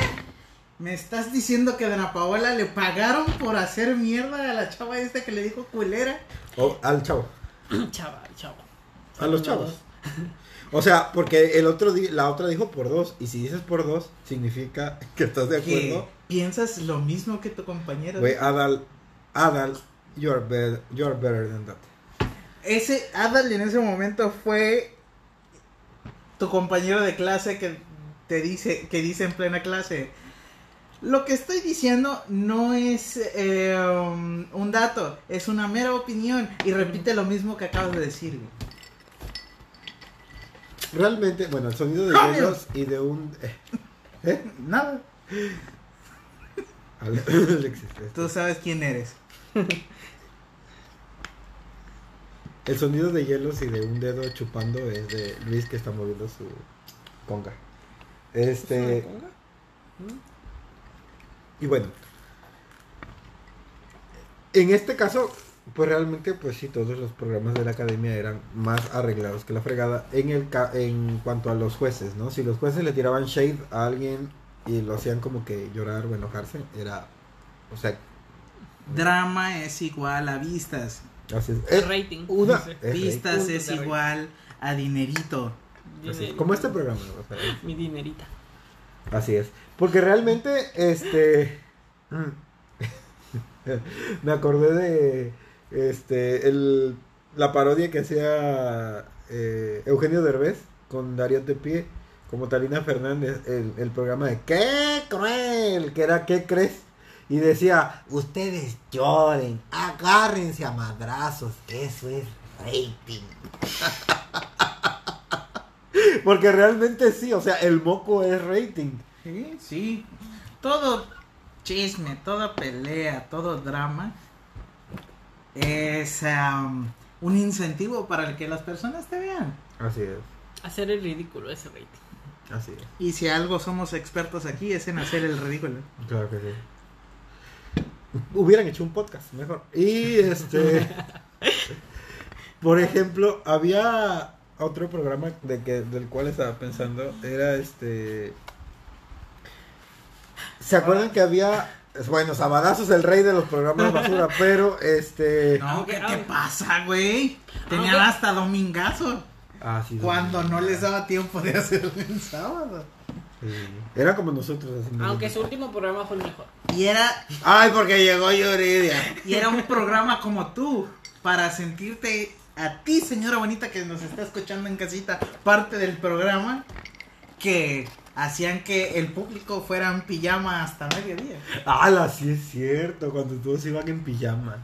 ¿Me estás diciendo que a Dana Paola le pagaron por hacer mierda a la chava esta que le dijo culera? O al chavo. [clears throat] Chaval, chavo. A los chavos. [laughs] O sea, porque el otro la otra dijo por dos. Y si dices por dos, significa [laughs] que estás de ¿Que acuerdo. piensas lo mismo que tu compañero? Güey, Adal, Adal, you're better, you're better than that. Ese Adal en ese momento fue tu compañero de clase que te dice, que dice en plena clase. Lo que estoy diciendo no es eh, um, un dato, es una mera opinión y repite lo mismo que acabas de decir. Realmente, bueno, el sonido de ¡Cambio! hielos y de un. ¿Eh? Nada, [laughs] Alexis, este. tú sabes quién eres. El sonido de hielos y de un dedo chupando es de Luis que está moviendo su conga. Este. Y bueno. En este caso, pues realmente, pues sí, todos los programas de la academia eran más arreglados que la fregada en el ca- en cuanto a los jueces, ¿no? Si los jueces le tiraban shade a alguien y lo hacían como que llorar o enojarse, era, o sea, Drama es igual a vistas, así es. El Eh, rating. una, Sí. es vistas es igual a dinerito. así es. Como este programa, o sea, es- Mi dinerita. Así es. Porque realmente, este. [laughs] me acordé de. Este. El, la parodia que hacía eh, Eugenio Derbez con Darío Tepié. Como Talina Fernández. El, el programa de ¡Qué cruel! Que era ¿Qué crees? Y decía: Ustedes lloren, agárrense a madrazos. Eso es rating. [laughs] Porque realmente sí, o sea, el moco es rating. Sí, sí. Todo chisme, toda pelea, todo drama es un incentivo para que las personas te vean. Así es, Hacer el ridículo ese rating. así es. Y si algo somos expertos aquí es en hacer el ridículo. Claro que sí. Hubieran hecho un podcast mejor. Y este. por ejemplo, había otro programa de que, del cual estaba pensando. Era este. ¿Se acuerdan que había. Bueno, Sabadazo es el rey de los programas basura, [laughs] pero este. No, ¿qué te pasa, güey? Tenían hasta domingazo. Ah, sí, Cuando no les daba tiempo de hacerlo en sábado. Sí. Era como nosotros haciendo. Aunque su último programa fue el mejor. Y era, Ay, porque llegó Yuridia. y era un programa como tú, para sentirte a ti, señora bonita que nos está escuchando en casita, parte del programa, que hacían que el público fuera en pijama hasta mediodía. Ala, sí es cierto, cuando todos iban en pijama.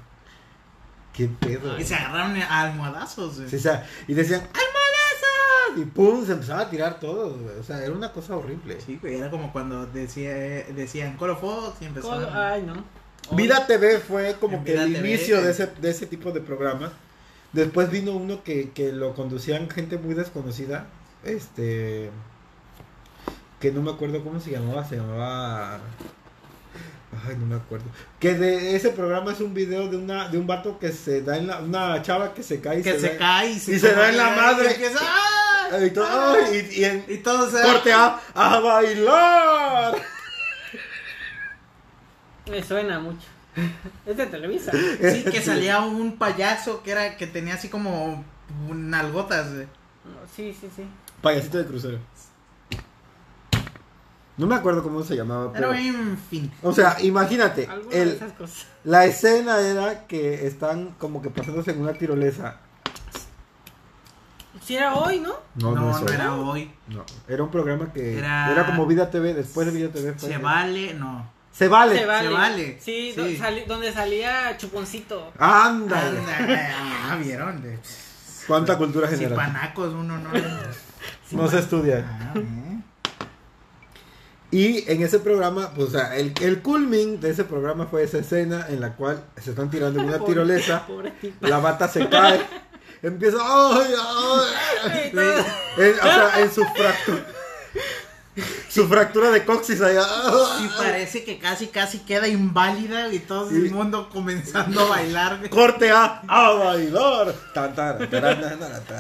Qué pedo. Y se agarraron a almohadazos. güey. Sí, o sea, y decían, ¡almohadazas! Y pum, se empezaba a tirar todo, güey. O sea, era una cosa horrible. Sí, güey, era como cuando decía, decían Call of Fox y empezaron. Ay, no. Vida TV fue como que Vida el TV, inicio de ese, de ese tipo de programa. Después vino uno que, que lo conducían gente muy desconocida. Este. Que no me acuerdo cómo se llamaba. Se llamaba. Ay, no me acuerdo. Que de ese programa es un video de una de un vato que se da en la. Una chava que se cae y que se, da- cae y se, y se da en la y madre. empieza, ¡ah! Y, todo- ay, y- y en- Y todo se corte a, a bailar. Me suena mucho. Es de Televisa. Sí, que salía un payaso que era que tenía así como nalgotas. Sí, sí, sí. Payasito de crucero. No me acuerdo cómo se llamaba, Pero pero. en fin. O sea, imagínate, Alguna de el, esas cosas. la escena era que están como que pasándose en una tirolesa. Si era hoy, ¿no? No, no, era hoy. No, era un programa que era, Era- como Vida TV, después de Vida TV fue. Se vale, no. Se vale. Se vale. Se vale. Sí, Sí. do- sali- donde salía Chuponcito. Ándale. Ah, vieron. De... Cuánta cultura Si general. panacos uno no. No se estudia. Ah. Y en ese programa, pues, o sea, el, el culmin de ese programa fue esa escena en la cual se están tirando en una [laughs] Pobre- tirolesa. [laughs] Pobre. La bata se cae. [laughs] Empieza. ¡Ay, ay! En, o sea, en su fractura. [laughs] Su fractura de coxis allá. Sí, parece que casi, casi queda inválida y todo Sí. el mundo comenzando a bailar. Corte a, a bailar.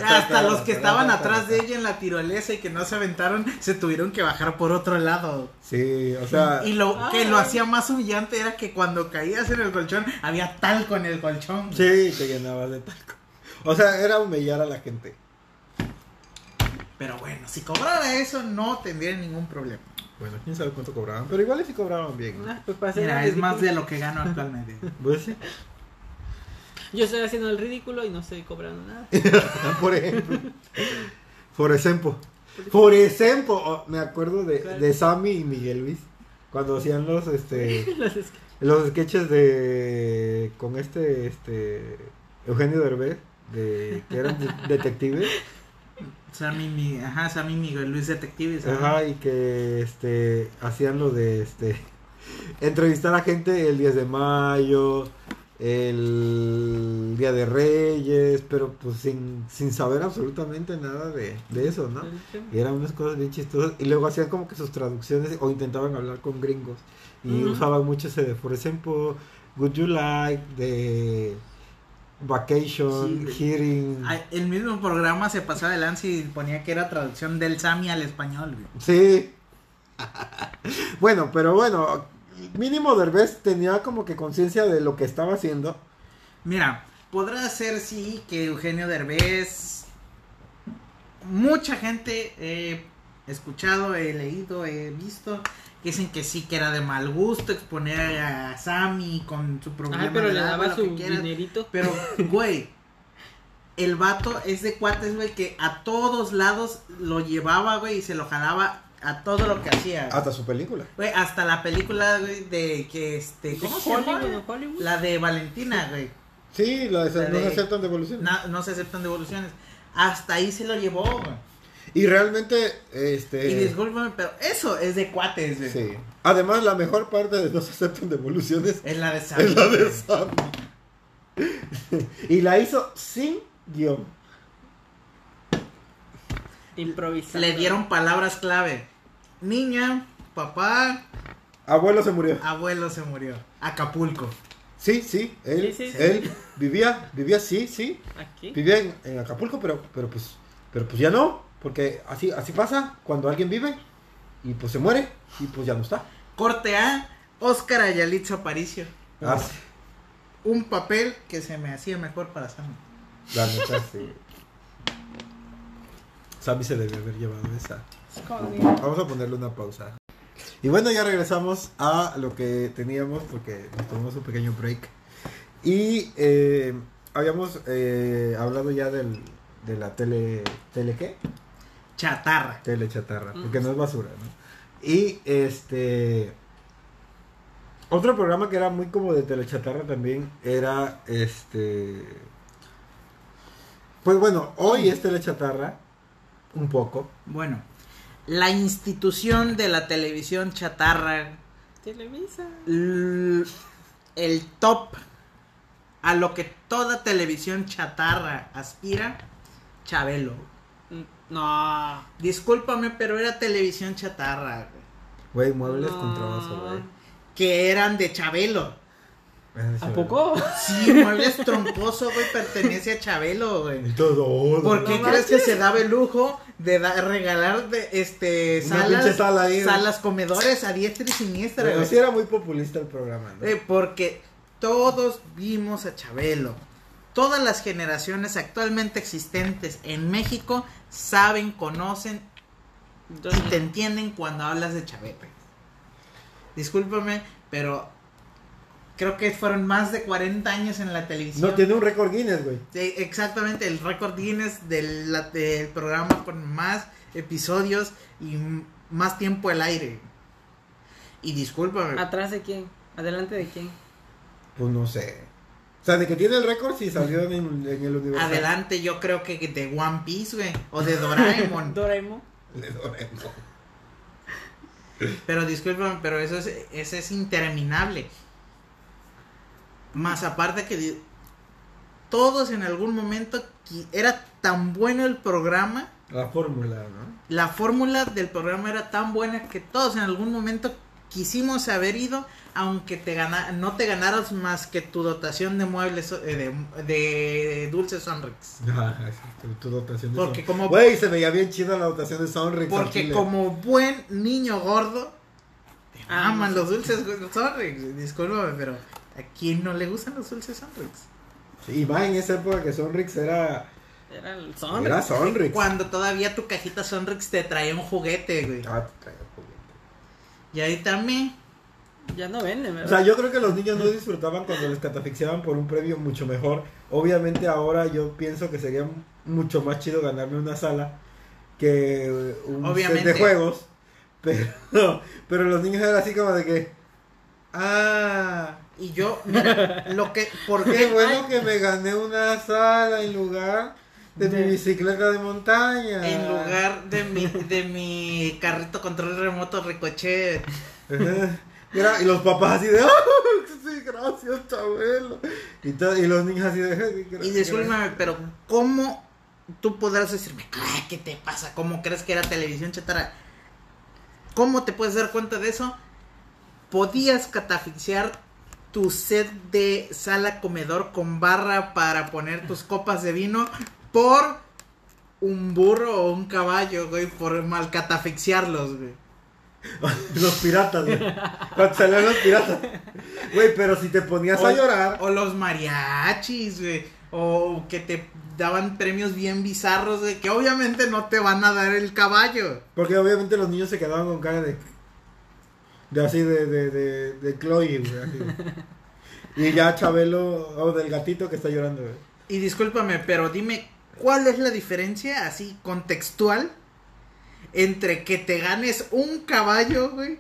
Hasta los que estaban atrás de ella en la tirolesa y que no se aventaron, se tuvieron que bajar por otro lado. Sí, o sea. Y lo que lo hacía más humillante era que cuando caías en el colchón, había talco en el colchón. Sí, te llenabas de talco. O sea, era humillar a la gente. Pero bueno, si cobrara eso, no tendría ningún problema. Bueno, quién sabe cuánto cobraban. Pero igual si cobraban bien. Ah, pues para Mira, es más de lo que gano actualmente. [laughs] Pues sí. Yo estoy haciendo el ridículo y no estoy cobrando nada. [laughs] Por ejemplo. Por ejemplo. Por ejemplo. oh, me acuerdo de, de Sammy y Miguel Luis. Cuando hacían los este [laughs] Los es- los sketches de con este este Eugenio Derbez de que eran de- detectives. Sammy, mi, ajá, Sammy Miguel Luis Detective. ¿sabes? Ajá, y que este hacían lo de este [laughs] entrevistar a gente el 10 de mayo, el Día de Reyes, pero pues sin, sin saber absolutamente nada de, de eso, ¿no? Y eran unas cosas bien chistosas. Y luego hacían como que sus traducciones o intentaban hablar con gringos. Y usaban mucho ese de, por ejemplo, Would You Like, de Vacation, Sí. Hearing. El mismo programa se pasaba de lance y ponía que era traducción del Sammy al español. güey. Sí. [laughs] bueno, pero bueno, mínimo Derbez tenía como que conciencia de lo que estaba haciendo. Mira, podrá ser sí que Eugenio Derbez. Mucha gente he escuchado, he leído, he visto. Dicen que sí, que era de mal gusto exponer a Sammy con su problema. Ah, pero de le daba lo su que quieras. dinerito. Pero, [laughs] güey, el vato es de cuates, güey, que a todos lados lo llevaba, güey, y se lo jalaba a todo lo que hacía. Hasta su película. Güey, hasta la película, güey, de que este. ¿Cómo se llama? ¿no? La de Valentina, güey. Sí, la de, La no de- aceptan devolución. Na- no se aceptan devoluciones. Hasta ahí se lo llevó, güey. Y realmente, este... Y discúlpame, pero eso es de cuates, güey. Sí. Además, la mejor parte de no se aceptan devoluciones Es la de Sammy. es la de Sammy. y la hizo sin guion. Improvisando. Le dieron palabras clave. Niña, papá, Abuelo se murió. abuelo se murió. Acapulco. Sí, sí, él, Sí, sí, él vivía, vivía, sí, sí, Aquí. vivía en, en Acapulco, pero, pero pues, pero pues ya no, porque así, así pasa cuando alguien vive y pues se muere y pues ya no está. Corte A, Oscar Ayalitza Aparicio. Ah, sí, Un papel que se me hacía mejor para Sammy. la neta sí. Sammy se debe haber llevado esa. Escondido. Vamos a ponerle una pausa. Y bueno, ya regresamos a lo que teníamos porque nos tomamos un pequeño break. Y eh, habíamos eh, hablado ya del, de la tele... ¿Tele qué? Chatarra. Tele chatarra, porque no es basura, ¿no? Y este... Otro programa que era muy como de telechatarra también era este... Pues bueno, hoy es telechatarra, un poco. Bueno, la institución de la televisión chatarra, Televisa. el top a lo que toda televisión chatarra aspira, Chabelo. No. Discúlpame, pero era televisión chatarra, güey. Güey, muebles No. con trabajo, güey. Que eran de Chabelo. ¿A poco? Sí, muebles troncoso, güey, pertenece a Chabelo, güey. Y todo. ¿Por qué No crees que se daba el lujo de da- regalar de, este salas, sala ahí, salas comedores a diestra y siniestra? Pero güey? sí era muy populista el programa, ¿no? Eh, porque todos vimos a Chabelo. Todas las generaciones actualmente existentes en México saben, conocen y te entienden cuando hablas de Chabelo. Discúlpame, pero creo que fueron más de 40 años en la televisión. No, tiene un récord Guinness, güey. Sí, exactamente, el récord Guinness del, la- del programa con más episodios y más tiempo al aire. Y discúlpame, ¿Atrás de quién? ¿Adelante de quién? Pues no sé. O sea, de que tiene el récord si salió en, en el universo. adelante yo creo que de One Piece, güey, o de Doraemon. [laughs] Doraemon. Le Doraemon. pero discúlpame, pero eso es, eso es interminable. Más aparte que todos en algún momento era tan bueno el programa La fórmula, ¿no? la fórmula del programa era tan buena que todos en algún momento quisimos haber ido, aunque te gana, no te ganaras más que tu dotación de muebles, eh, de, de dulces Sonrix. [laughs] Ah, sí, tu, tu dotación de Porque Son- como- Güey, se veía bien chida la dotación de Sonrix. Porque como buen niño gordo, Ah, aman los dulces Sonrix. Discúlpame, pero ¿a quién no le gustan los dulces Sonrix? Sí, y más en esa época que Sonrix era... Era el son. Era Sonrix. Cuando todavía tu cajita Sonrix te traía un juguete, güey. Ah, te traía. Y ahí también. Ya no venden, O ¿verdad? sea, yo creo que los niños no disfrutaban cuando les catafixiaban por un premio mucho mejor. Obviamente ahora yo pienso que sería mucho más chido ganarme una sala que un Obviamente. set de juegos. Pero, [laughs] pero los niños eran así como de que... Ah, Y yo, mira, lo que, ¿por qué qué? bueno que me gané una sala en lugar de, De- mi bicicleta de montaña. En lugar de mi, de mi carrito control remoto ricochet. Mira, y los papás así de, ¡ah! Sí, gracias, Chabelo. Y, los niños así de, Y discúlpame, pero ¿cómo tú podrás decirme, "Ay, ¿qué te pasa? ¿Cómo crees que era televisión chatarra? ¿Cómo te puedes dar cuenta de eso? Podías catafixiar tu set de sala comedor con barra para poner tus copas de vino por un burro o un caballo, güey, por mal catafixiarlos, güey. [laughs] Los piratas, güey. Cuando salían los piratas. Güey, pero si te ponías a llorar. O los mariachis, güey. O que te daban premios bien bizarros, güey. Que obviamente no te van a dar el caballo. Porque obviamente los niños se quedaban con cara de. De así, de, de, de, de Chloe, güey. así. [laughs] Y ya Chabelo, o del gatito que está llorando, güey. Y discúlpame, pero dime, ¿cuál es la diferencia así contextual entre que te ganes un caballo, güey?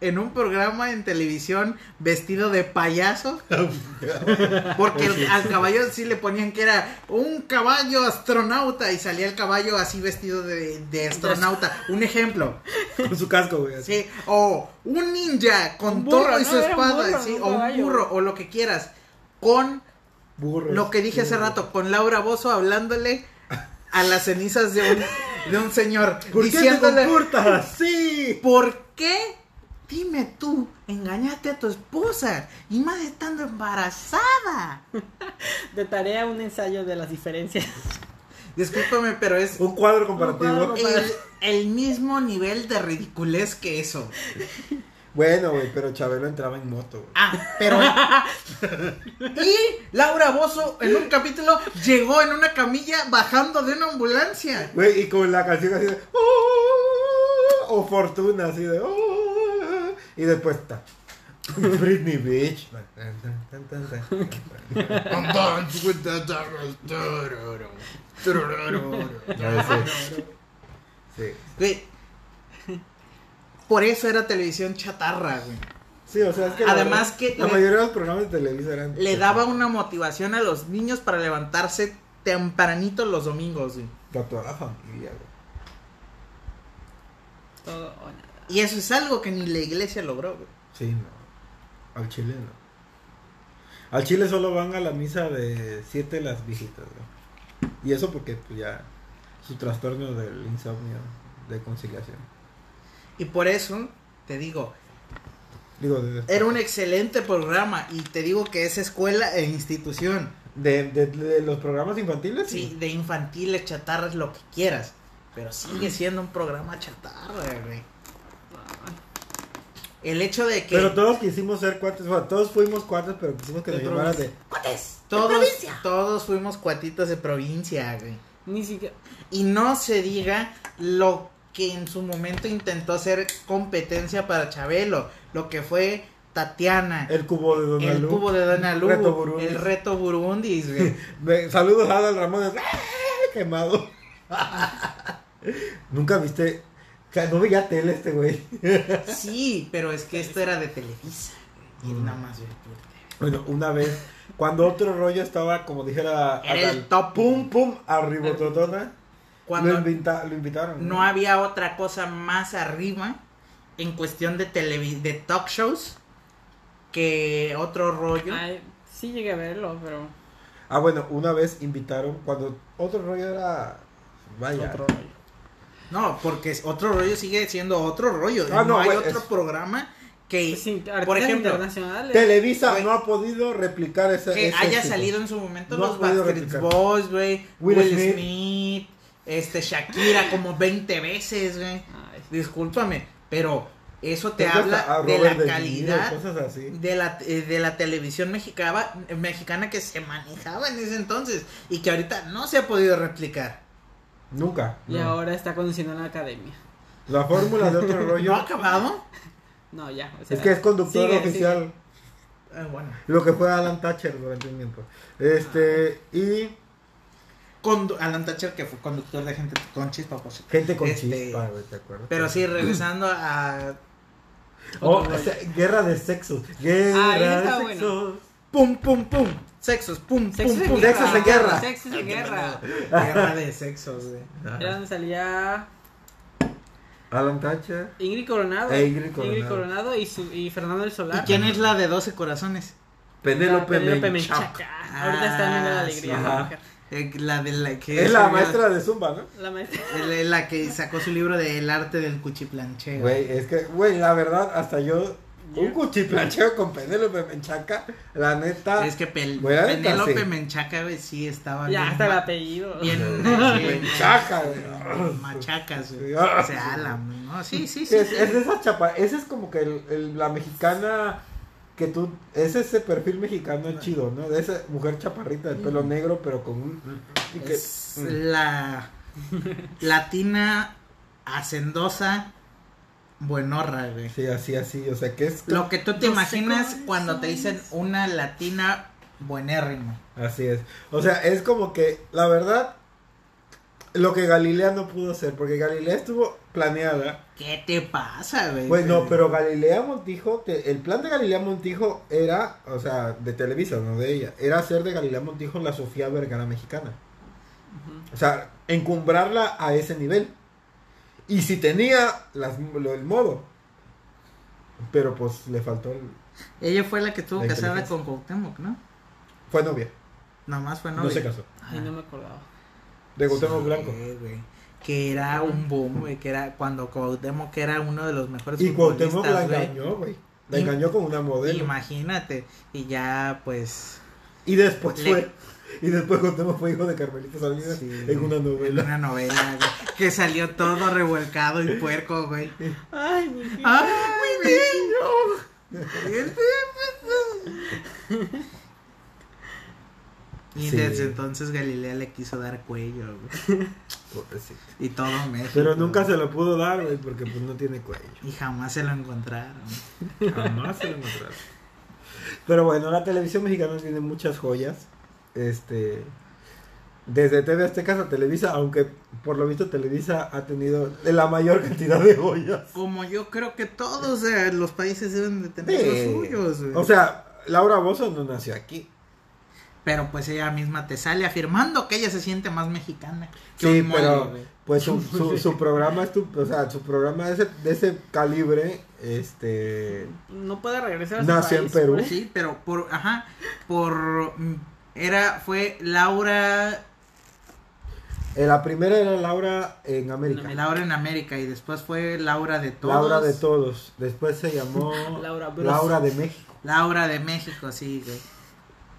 En un programa en televisión vestido de payaso. [laughs] Porque el- al caballo sí le ponían que era un caballo astronauta y salía el caballo así vestido de, de astronauta. Un ejemplo. Con su casco, güey. así. Sí, o un ninja con Un burro, todo y ¿no? su espada, burro, sí, no o un burro, o lo que quieras. Con Burros. lo que dije hace rato, con Laura Bozo hablándole a las cenizas de un, de un señor. [laughs] ¿Por qué te diciéndole, así? [laughs] ¿por qué? Dime tú, engañaste a tu esposa y más estando embarazada. [laughs] De tarea un ensayo de las diferencias. Discúlpame, pero es Un cuadro comparativo. cuadro. el, el mismo nivel de ridiculez que eso. Bueno, güey, pero Chabelo entraba en moto, güey. Ah, pero. Y Laura Bozo en un capítulo llegó en una camilla bajando de una ambulancia. Güey, y con la canción así de. "Oh". o fortuna, así de. "Oh", y después está. Britney. Tururu. [laughs] Sí. Güey. Por eso era televisión chatarra, güey. Sí, o sea, es que. la Además verdad, que La le- mayoría de los programas de Televisa eran. Le daba una motivación a los niños para levantarse tempranito los domingos, güey. A toda la familia, güey. Todo o nada. Y eso es algo que ni la iglesia logró, güey. Sí, no. Al Chile no. Al Chile solo van a la misa de siete las viejitas, güey. Y eso porque pues ya su trastorno del insomnio de conciliación. Y por eso, te digo, Digo, de, era un excelente programa. Y te digo que es escuela e institución. de, de- de los programas infantiles. Sí, de infantiles, chatarras, lo que quieras. Pero sigue siendo un programa chatarra, güey. El hecho de que Pero todos quisimos ser cuates, bueno, todos fuimos cuates, pero quisimos que De nos llamaran de... todos, todos fuimos cuatitos de provincia, güey. Ni siquiera. Y no se diga lo que en su momento intentó hacer competencia para Chabelo, lo que fue Tatiana, el, El cubo de Don Alú. cubo de Dona Lu, Reto el reto Burundis, güey. [laughs] Saludos a Adal Ramones. ¡Ah! Quemado. [laughs] Nunca viste... o sea, no veía tele este güey. [laughs] Sí, pero es que esto era de Televisa. Y él nada más. Bueno, una vez, cuando otro rollo estaba, como dijera... Era el top. Pum, pum. Lo, Cuando invita- lo invitaron. no había otra cosa más arriba en cuestión de televi de talk shows que otro rollo. Ay, sí llegué a verlo, pero. Ah, bueno, una vez invitaron, cuando otro rollo era... Vaya. Otro rollo. No, porque es- otro rollo sigue siendo otro rollo. Ah, no, no, hay otro es- programa que, Pues sí, por ejemplo. Televisa no ha podido replicar ese que ese haya éxito. salido en su momento No los Backstreet. Boys, güey, Will Will, Smith. Smith. Este Shakira como 20 veces, güey. Discúlpame, pero eso te habla de la calidad cosas así. de la, eh, de la televisión mexicana, mexicana que se manejaba en ese entonces y que ahorita no se ha podido replicar. Nunca. Y no. ahora está conduciendo en la academia. La fórmula de otro [laughs] ¿No rollo ha acabado? No, ya. o sea, es que es conductor sigue, oficial. Ah, bueno. Lo que fue Alan Thatcher durante un tiempo. Este, y Condu- Alan Thatcher, que fue conductor de gente con chispa, pues. gente con Este, chispa, güey, ¿te acuerdas? Pero sí, regresando a. Oh, o sea, guerra de sexos. Guerra Ah, de sexos. ¡Pum, pum, pum! Sexos, pum, Sexos pum, pum. guerra. Sexos en guerra. Sexos en guerra. Guerra de sexos, güey. Era donde salía Alan Thatcher. Ingrid Coronado. E Ingrid Coronado. y, su- y Fernando del Solar. ¿Y quién es la de 12 corazones? Penélope. Menchaca. Ahorita está en la Ah, alegría. sí. La. Eh, La de la que. Es la maestra de Zumba, ¿no? La maestra. [laughs] La que sacó su libro de El arte del cuchiplancheo. Güey, es que, güey, la verdad, hasta yo. Un cuchiplancheo con Penélope Menchaca, la neta. Es que Pel- Güey, Penélope sí. Menchaca, güey, sí estaba. Ya, bien hasta el apellido. Bien. Menchaca, güey. Machacas, güey. Sí. O sea, la, ¿no? Sí, sí, Sí, sí. es, sí. es de esa chapa, esa es como que el, el- la mexicana que tú, es ese perfil mexicano chido, ¿no? De esa mujer chaparrita de pelo negro, pero con un... y que- Es mm. la latina hacendosa buenorra, güey. Sí, así, así, o sea, que es... Lo que tú te No imaginas cuando te es. dicen una latina buenérrima. Así es. O sea, es como que, la verdad, lo que Galilea no pudo hacer, porque Galilea estuvo planeada. ¿Qué te pasa, güey? Bueno, pero Galilea Montijo, te- el plan de Galilea Montijo era, o sea, de Televisa, no de ella, era hacer de Galilea Montijo la Sofía Vergara mexicana. O sea, encumbrarla a ese nivel. Y si tenía las, lo, el modo. Pero pues le faltó el... Ella fue la que estuvo La casada con Cuauhtémoc, ¿no? Fue novia. Nomás fue No, novia. se casó. Ay, no me acordaba. De Cuauhtémoc Sí, Blanco. güey. Que era un boom, güey. Que era cuando Cuauhtémoc era uno de los mejores Y Cuauhtémoc la futbolistas, güey. engañó, güey. La Y- engañó con una modelo. Imagínate. Y ya, pues. Y después Le- fue. Y después Cuauhtémoc fue hijo de Carmelita Salinas sí, en una En novela. una novela, güey. Que salió todo revuelcado y puerco, güey. Ay, mi vida. ¡Ay, mi niño! [laughs] Y Sí. desde entonces Galilea le quiso dar cuello, güey. Y todo México. Pero nunca se lo pudo dar, güey, porque pues no tiene cuello. Y jamás se lo encontraron. Jamás se lo encontraron. Pero bueno, la televisión mexicana tiene muchas joyas. Este. Desde TV Azteca a Televisa, aunque por lo visto Televisa ha tenido la mayor cantidad de joyas. Como yo creo que todos eh, los países deben de tener Sí. los suyos. güey. O sea, Laura Bozo no nació aquí. Pero pues ella misma te sale afirmando que ella se siente más mexicana. que Sí, pero pues su, [laughs] su, su programa es tu- o sea, su programa de ese, de ese calibre, este No puede regresar a su Nació en Perú. Sí, pero por, ajá, por, mm, era, fue Laura, eh, la primera era Laura en América. Laura en América y después fue Laura de todos. Laura de todos. Después se llamó [laughs] Laura. Laura de México. Laura de México, sí, güey.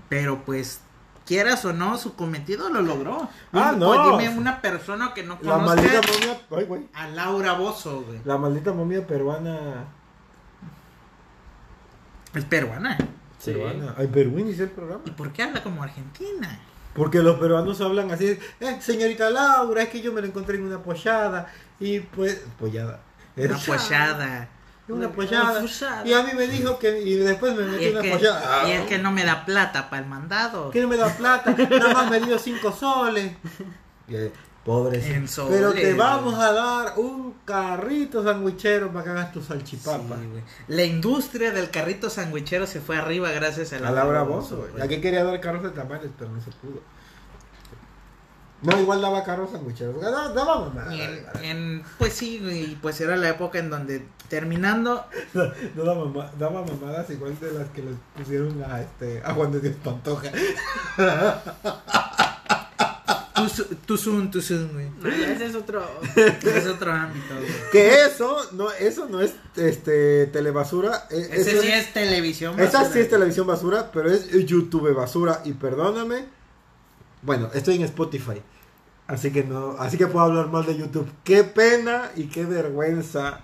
Pero pues, quieras o no, su cometido lo logró. Ah, Dime- no. Dime una persona que no La conozca maldita momia, ay, güey. a Laura Bozo, güey. La maldita momia peruana. Es peruana. Sí. peruana. Ay, Perú inició el programa. ¿Y por qué habla como argentina? Porque los peruanos hablan así, eh, señorita Laura, es que yo me la encontré en una pollada y pues, pollada. Una [laughs] pollada. Una pollada. Y a mí me dijo que, y después me Y es, una que, pollada. y es que no me da plata para el mandado. que no me da plata, nada más me dio cinco soles. [laughs] Pobre. Pero te vamos a dar un carrito sandwichero para que hagas tu salchipapa. Sí, la industria del carrito sandwichero se fue arriba gracias a a Laura Bozo, güey. La que quería dar carros de tamales, pero no se pudo. No, igual daba carros sandwicheros. Daba, daba. Y en- en- pues sí, güey, pues era la época en donde terminando, [laughs] No daba, mama- daba mamadas igual de las que les pusieron a, este, a Juan de Dios Pantoja. Tuzun, Tuzun, Tuzun, güey. No, ya ese es otro. [laughs] Es otro ámbito, güey. Que eso no, eso no es este telebasura. e- Ese sí es- es televisión. Esa basura, sí es güey. televisión basura, pero es YouTube basura. Y perdóname. Bueno, estoy en Spotify. Así que no, así que puedo hablar mal de YouTube. Qué pena y qué vergüenza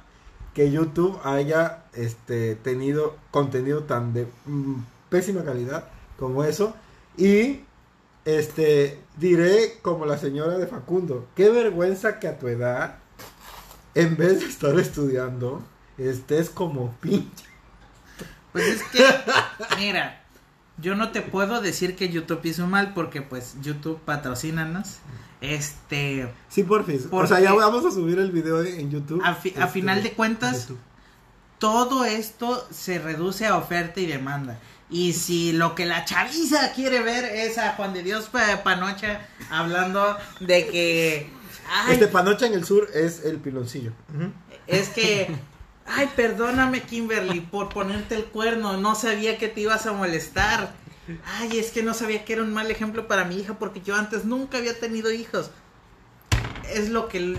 que YouTube haya este tenido contenido tan de mm, pésima calidad como eso. Y este diré como la señora de Facundo, qué vergüenza que a tu edad, en vez de estar estudiando, estés como pinche. Pues es que, mira, yo no te puedo decir que YouTube hizo mal porque pues YouTube patrocínanos. Este, Sí, porfis. O Porque- sea, ya vamos a subir el video en YouTube. a, fi- a Este, final de cuentas, YouTube. todo esto se reduce a oferta y demanda. Y si lo que la chaviza quiere ver es a Juan de Dios Pa- Panocha hablando de que... Ay, Este panocha en el sur es el piloncillo. Es que... Ay, perdóname Kimberly por ponerte el cuerno. No sabía que te ibas a molestar. Ay, es que no sabía que era un mal ejemplo para mi hija porque yo antes nunca había tenido hijos. Es lo que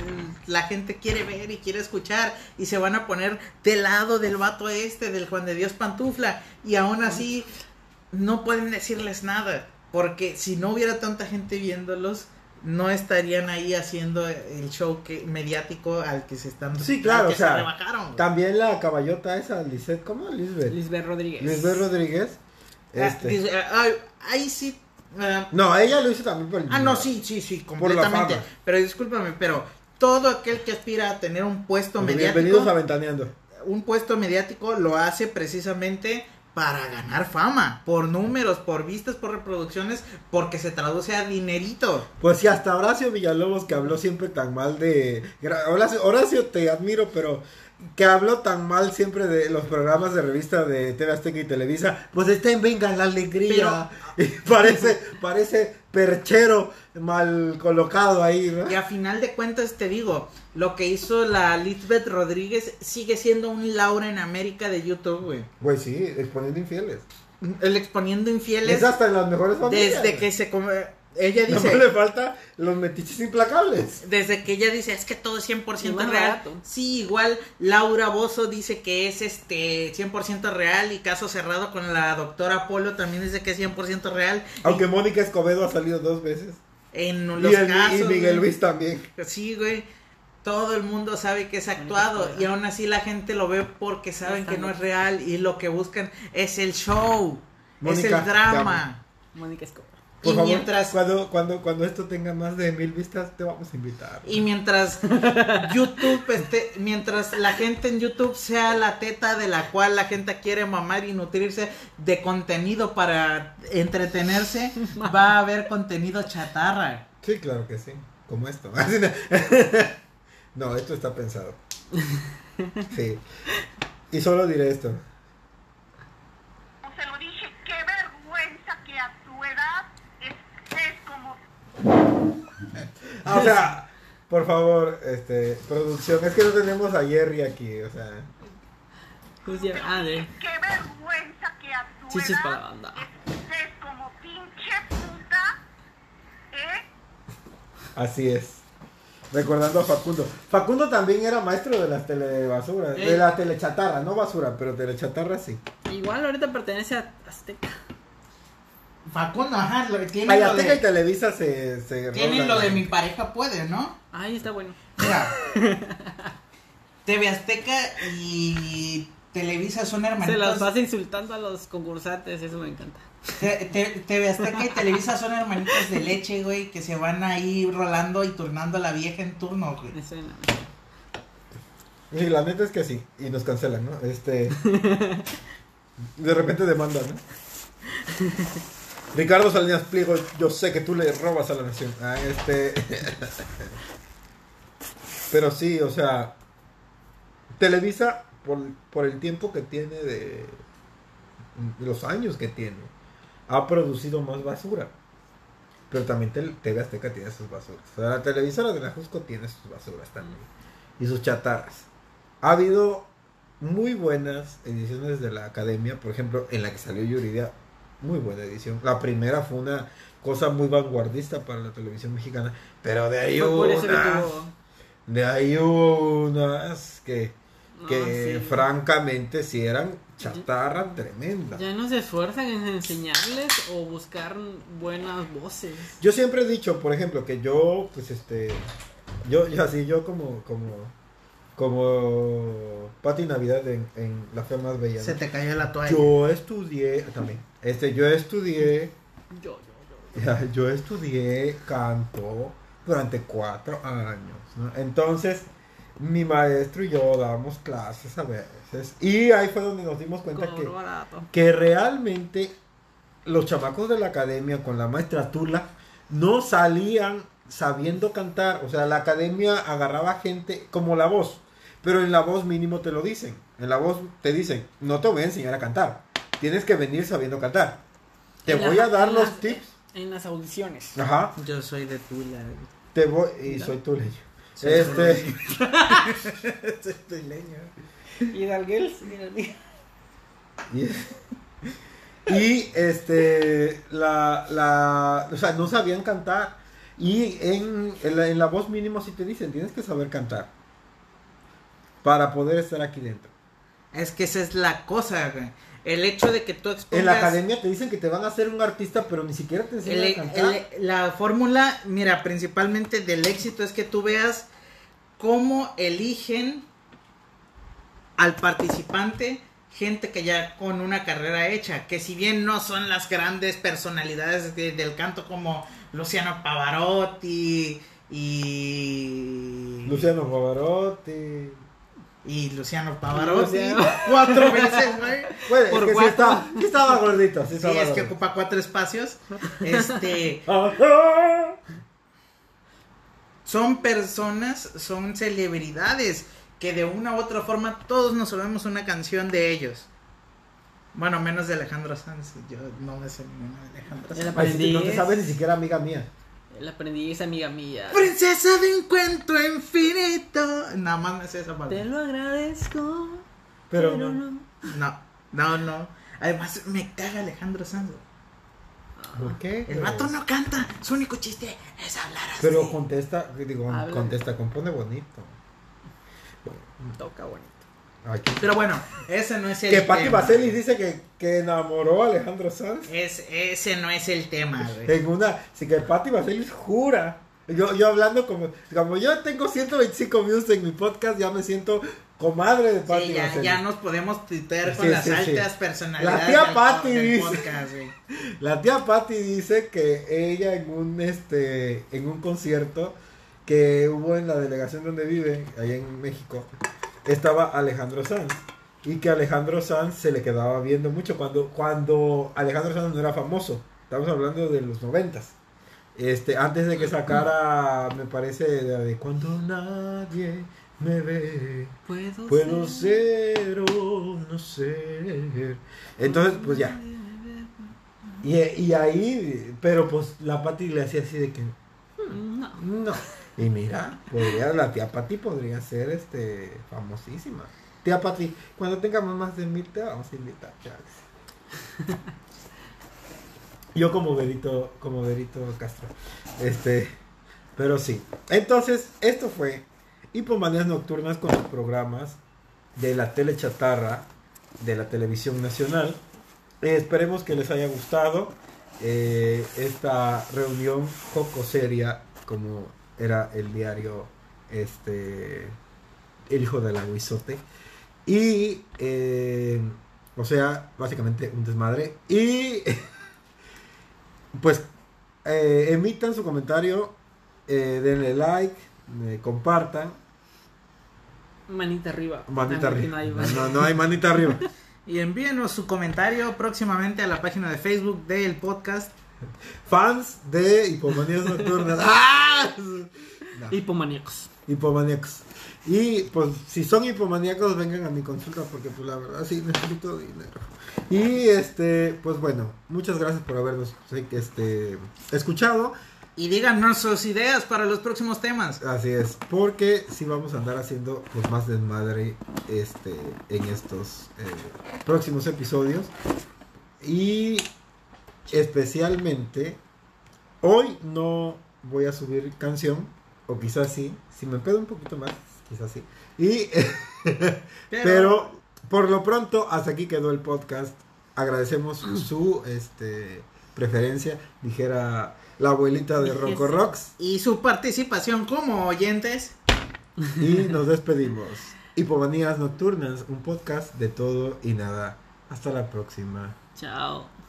la gente quiere ver y quiere escuchar y se van a poner del lado del vato este, del Juan de Dios Pantufla y aún así no pueden decirles nada porque si no hubiera tanta gente viéndolos no estarían ahí haciendo el show que mediático al que se están Sí, claro, que o sea, se rebajaron. güey. También la caballota esa, Lisette, ¿cómo? Lisbeth. Lisbeth Rodríguez. Lisbeth Rodríguez. Ah, Este. dice, ay, ahí sí ah, No, ella lo hizo también por el Ah, no, sí, sí, sí, completamente. Pero discúlpame, pero todo aquel que aspira a tener un puesto Bienvenidos mediático, a Ventaneando. un puesto mediático lo hace precisamente para ganar fama, por números, por vistas, por reproducciones, porque se traduce a dinerito. Pues sí, hasta Horacio Villalobos que habló siempre tan mal de... Horacio, te admiro, pero que habló tan mal siempre de los programas de revista de TV Azteca y Televisa, pues está en Venga la Alegría. [laughs] Y parece, parece perchero mal colocado ahí, ¿no? Y a final de cuentas te digo, lo que hizo la Lisbeth Rodríguez sigue siendo un Laura en América de YouTube, güey. Pues sí, exponiendo infieles. El exponiendo infieles Es hasta en las mejores familias. desde que se come... Ella No dice... le falta los metiches implacables. Desde que ella dice, es que todo es 100% Igual real. barato. Sí, igual Laura Bozo dice que es este 100% real y caso cerrado con la doctora Polo también dice que es 100% real. Aunque Mónica Escobedo ha salido dos veces. En Y, los y casos... Miguel güey, Luis también. Sí, güey. Todo el mundo sabe que es actuado y aún así la gente lo ve porque saben que no es real y lo que buscan es el show, es el drama. Mónica Escobar. Por y favor, mientras cuando, cuando, cuando esto tenga más de mil vistas, te vamos a invitar. y mientras YouTube esté, mientras la gente en YouTube sea la teta de la cual la gente quiere mamar y nutrirse de contenido para entretenerse, [laughs] va a haber contenido chatarra. Sí, claro que sí. Como esto. [laughs] no, esto está pensado. [laughs] Sí. Y solo diré esto. Se lo dije, qué vergüenza que a tu edad estés como Ah, o sea, por favor, este, producción. Es que no tenemos a Jerry aquí, o sea. Pues ya- ah, de qué vergüenza que a tu chistes para la edad banda. estés como pinche puta, ¿eh? Así es. Recordando a Facundo. Facundo también era maestro de las telebasuras, de Eh. la telechatarra, no basura, pero telechatarra sí. Igual ahorita pertenece a Azteca. Facundo, ajá, lo, tiene, Ay, lo y Televisa se, se tienen lo de mi pareja puede, ¿no? Ahí está bueno. Mira, [laughs] TV Azteca y Televisa son Se las hermanitos. vas insultando a los concursantes, eso me encanta. Te- te- TV Azteca y Televisa son hermanitos de leche, güey, que se van ahí rolando y turnando a la vieja en turno, güey. Me suena. Y la neta es que sí, y nos cancelan, ¿no? Este. [laughs] De repente demandan, ¿no? [laughs] Ricardo Salinas Pliego, yo sé que tú le robas a la nación. Ah, este. [laughs] Pero sí, o sea. Televisa, por, por el tiempo que tiene de. los años que tiene, ha producido más basura. Pero también TV Azteca tiene sus basuras. O sea, la televisora de la Jusco tiene sus basuras también. Y sus chatarras. Ha habido muy buenas ediciones de la academia, por ejemplo, en la que salió Yuridia, muy buena edición. La primera fue una cosa muy vanguardista para la televisión mexicana, pero de ahí hubo unas, de ahí hubo unas que, que Ah, sí. francamente sí eran chatarra tremenda. Ya no se esfuerzan en enseñarles o buscar buenas voces. Yo siempre he dicho, por ejemplo, que yo, pues este, yo, yo así, yo como, como, como Pati Navidad en, en La Fe Más Bella. Se te cayó la toalla. Yo estudié, también, este, yo estudié, Yo, yo, yo. yo estudié canto durante cuatro años, ¿no? Entonces, mi maestro y yo dábamos clases a veces, y ahí fue donde nos dimos cuenta que barato. que realmente los chamacos de la academia con la maestra Tula no salían sabiendo cantar. O sea, la academia agarraba gente como la voz. Pero en la voz mínimo te lo dicen. En la voz te dicen, no te voy a enseñar a cantar. Tienes que venir sabiendo cantar. Te En voy la- a dar los las- tips. En las audiciones. Ajá. Yo soy de Tula. Te voy y soy tuleño. Soy Este [laughs] Soy tuleño. Y Dalguels, mira, mira. Y, y, este, la, la, o sea, no sabían cantar. Y en, en, la, en la voz mínimo sí te dicen, tienes que saber cantar. Para poder estar aquí dentro. Es que esa es la cosa, güey. El hecho de que tú expongas... En la academia te dicen que te van a hacer un artista, pero ni siquiera te enseñan El- a cantar. el- la fórmula, mira, principalmente del éxito es que tú veas cómo eligen al participante gente que ya con una carrera hecha, que si bien no son las grandes personalidades de- del canto como Luciano Pavarotti y Luciano Pavarotti. Y Luciano Pavarotti Luciano. cuatro veces, güey. Bueno, es que sí, estaba, sí estaba gordito. Sí, es que ocupa cuatro espacios. Este, son personas, son celebridades que de una u otra forma todos nos sabemos una canción de ellos. Bueno, menos de Alejandro Sanz. Yo no me sé ninguna de Alejandro Sanz. Ay, no te sabes ni siquiera amiga mía. El aprendiz, amiga mía. Princesa de un cuento infinito. Nada más me sé esa Te parte. lo agradezco. Pero no. No, no, no. Además, me caga Alejandro Sanz. ¿Por qué? El vato no canta. Su único chiste es hablar así. Pero contesta, digo, Habla. contesta, compone bonito. Toca bonito. Aquí. Pero bueno, ese no es el Que Patti tema. Vaselis dice que, que enamoró a Alejandro Sanz. Es, ese no es el tema, güey. En una, sí que Patti Vaselis jura Yo, yo hablando como, como yo tengo 125 views en mi podcast, ya me siento comadre de Pati Sí, ya, ya nos podemos tuitear con Sí, las sí, altas personalidades La tía del dice. podcast, güey. La tía Patty dice que ella en un este en un concierto que hubo en la delegación donde vive, allá en México, estaba Alejandro Sanz. Y que Alejandro Sanz se le quedaba viendo mucho cuando, cuando Alejandro Sanz no era famoso. Estamos hablando de los noventas. Este, antes de que sacara, me parece, de cuando nadie me ve. Puedo, Puedo ser o no ser. Entonces, pues ya. Y, y ahí, pero pues la Pati le hacía así de que, No. no. Y mira, podría, la tía Pati podría ser este famosísima. Tía Pati, cuando tengamos más de mil te vamos a invitar. [laughs] Yo como Verito, como Verito Castro. Este, pero sí. Entonces, esto fue Hipomanías Nocturnas con los programas de la tele chatarra de la televisión nacional. Eh, esperemos que les haya gustado eh, esta reunión poco seria como era el diario este el hijo del aguizote. Y eh, o sea básicamente un desmadre. Y [laughs] pues eh, emitan su comentario eh, denle like eh, compartan. Manita arriba. manita arriba. no hay- no, no, no hay manita arriba. [laughs] Y envíenos su comentario próximamente a la página de Facebook del podcast. Fans de hipomanías nocturnas [laughs] ¡Ah! No. Hipomaníacos. hipomaníacos. Y pues si son hipomaníacos vengan a mi consulta porque pues la verdad sí necesito dinero. Y este, pues bueno, muchas gracias por habernos este escuchado. Y díganos sus ideas para los próximos temas. Así es, porque sí vamos a andar haciendo pues más desmadre este en estos eh, próximos episodios. Y especialmente hoy no voy a subir canción o quizás sí, si me pedo un poquito más, quizás sí. Y [laughs] pero, por lo pronto hasta aquí quedó el podcast. Agradecemos su este preferencia, dijera la abuelita de Rocco Rocks Y su participación como oyentes. y nos despedimos. Hipomanías Nocturnas, un podcast de todo y nada. Hasta la próxima. Chao.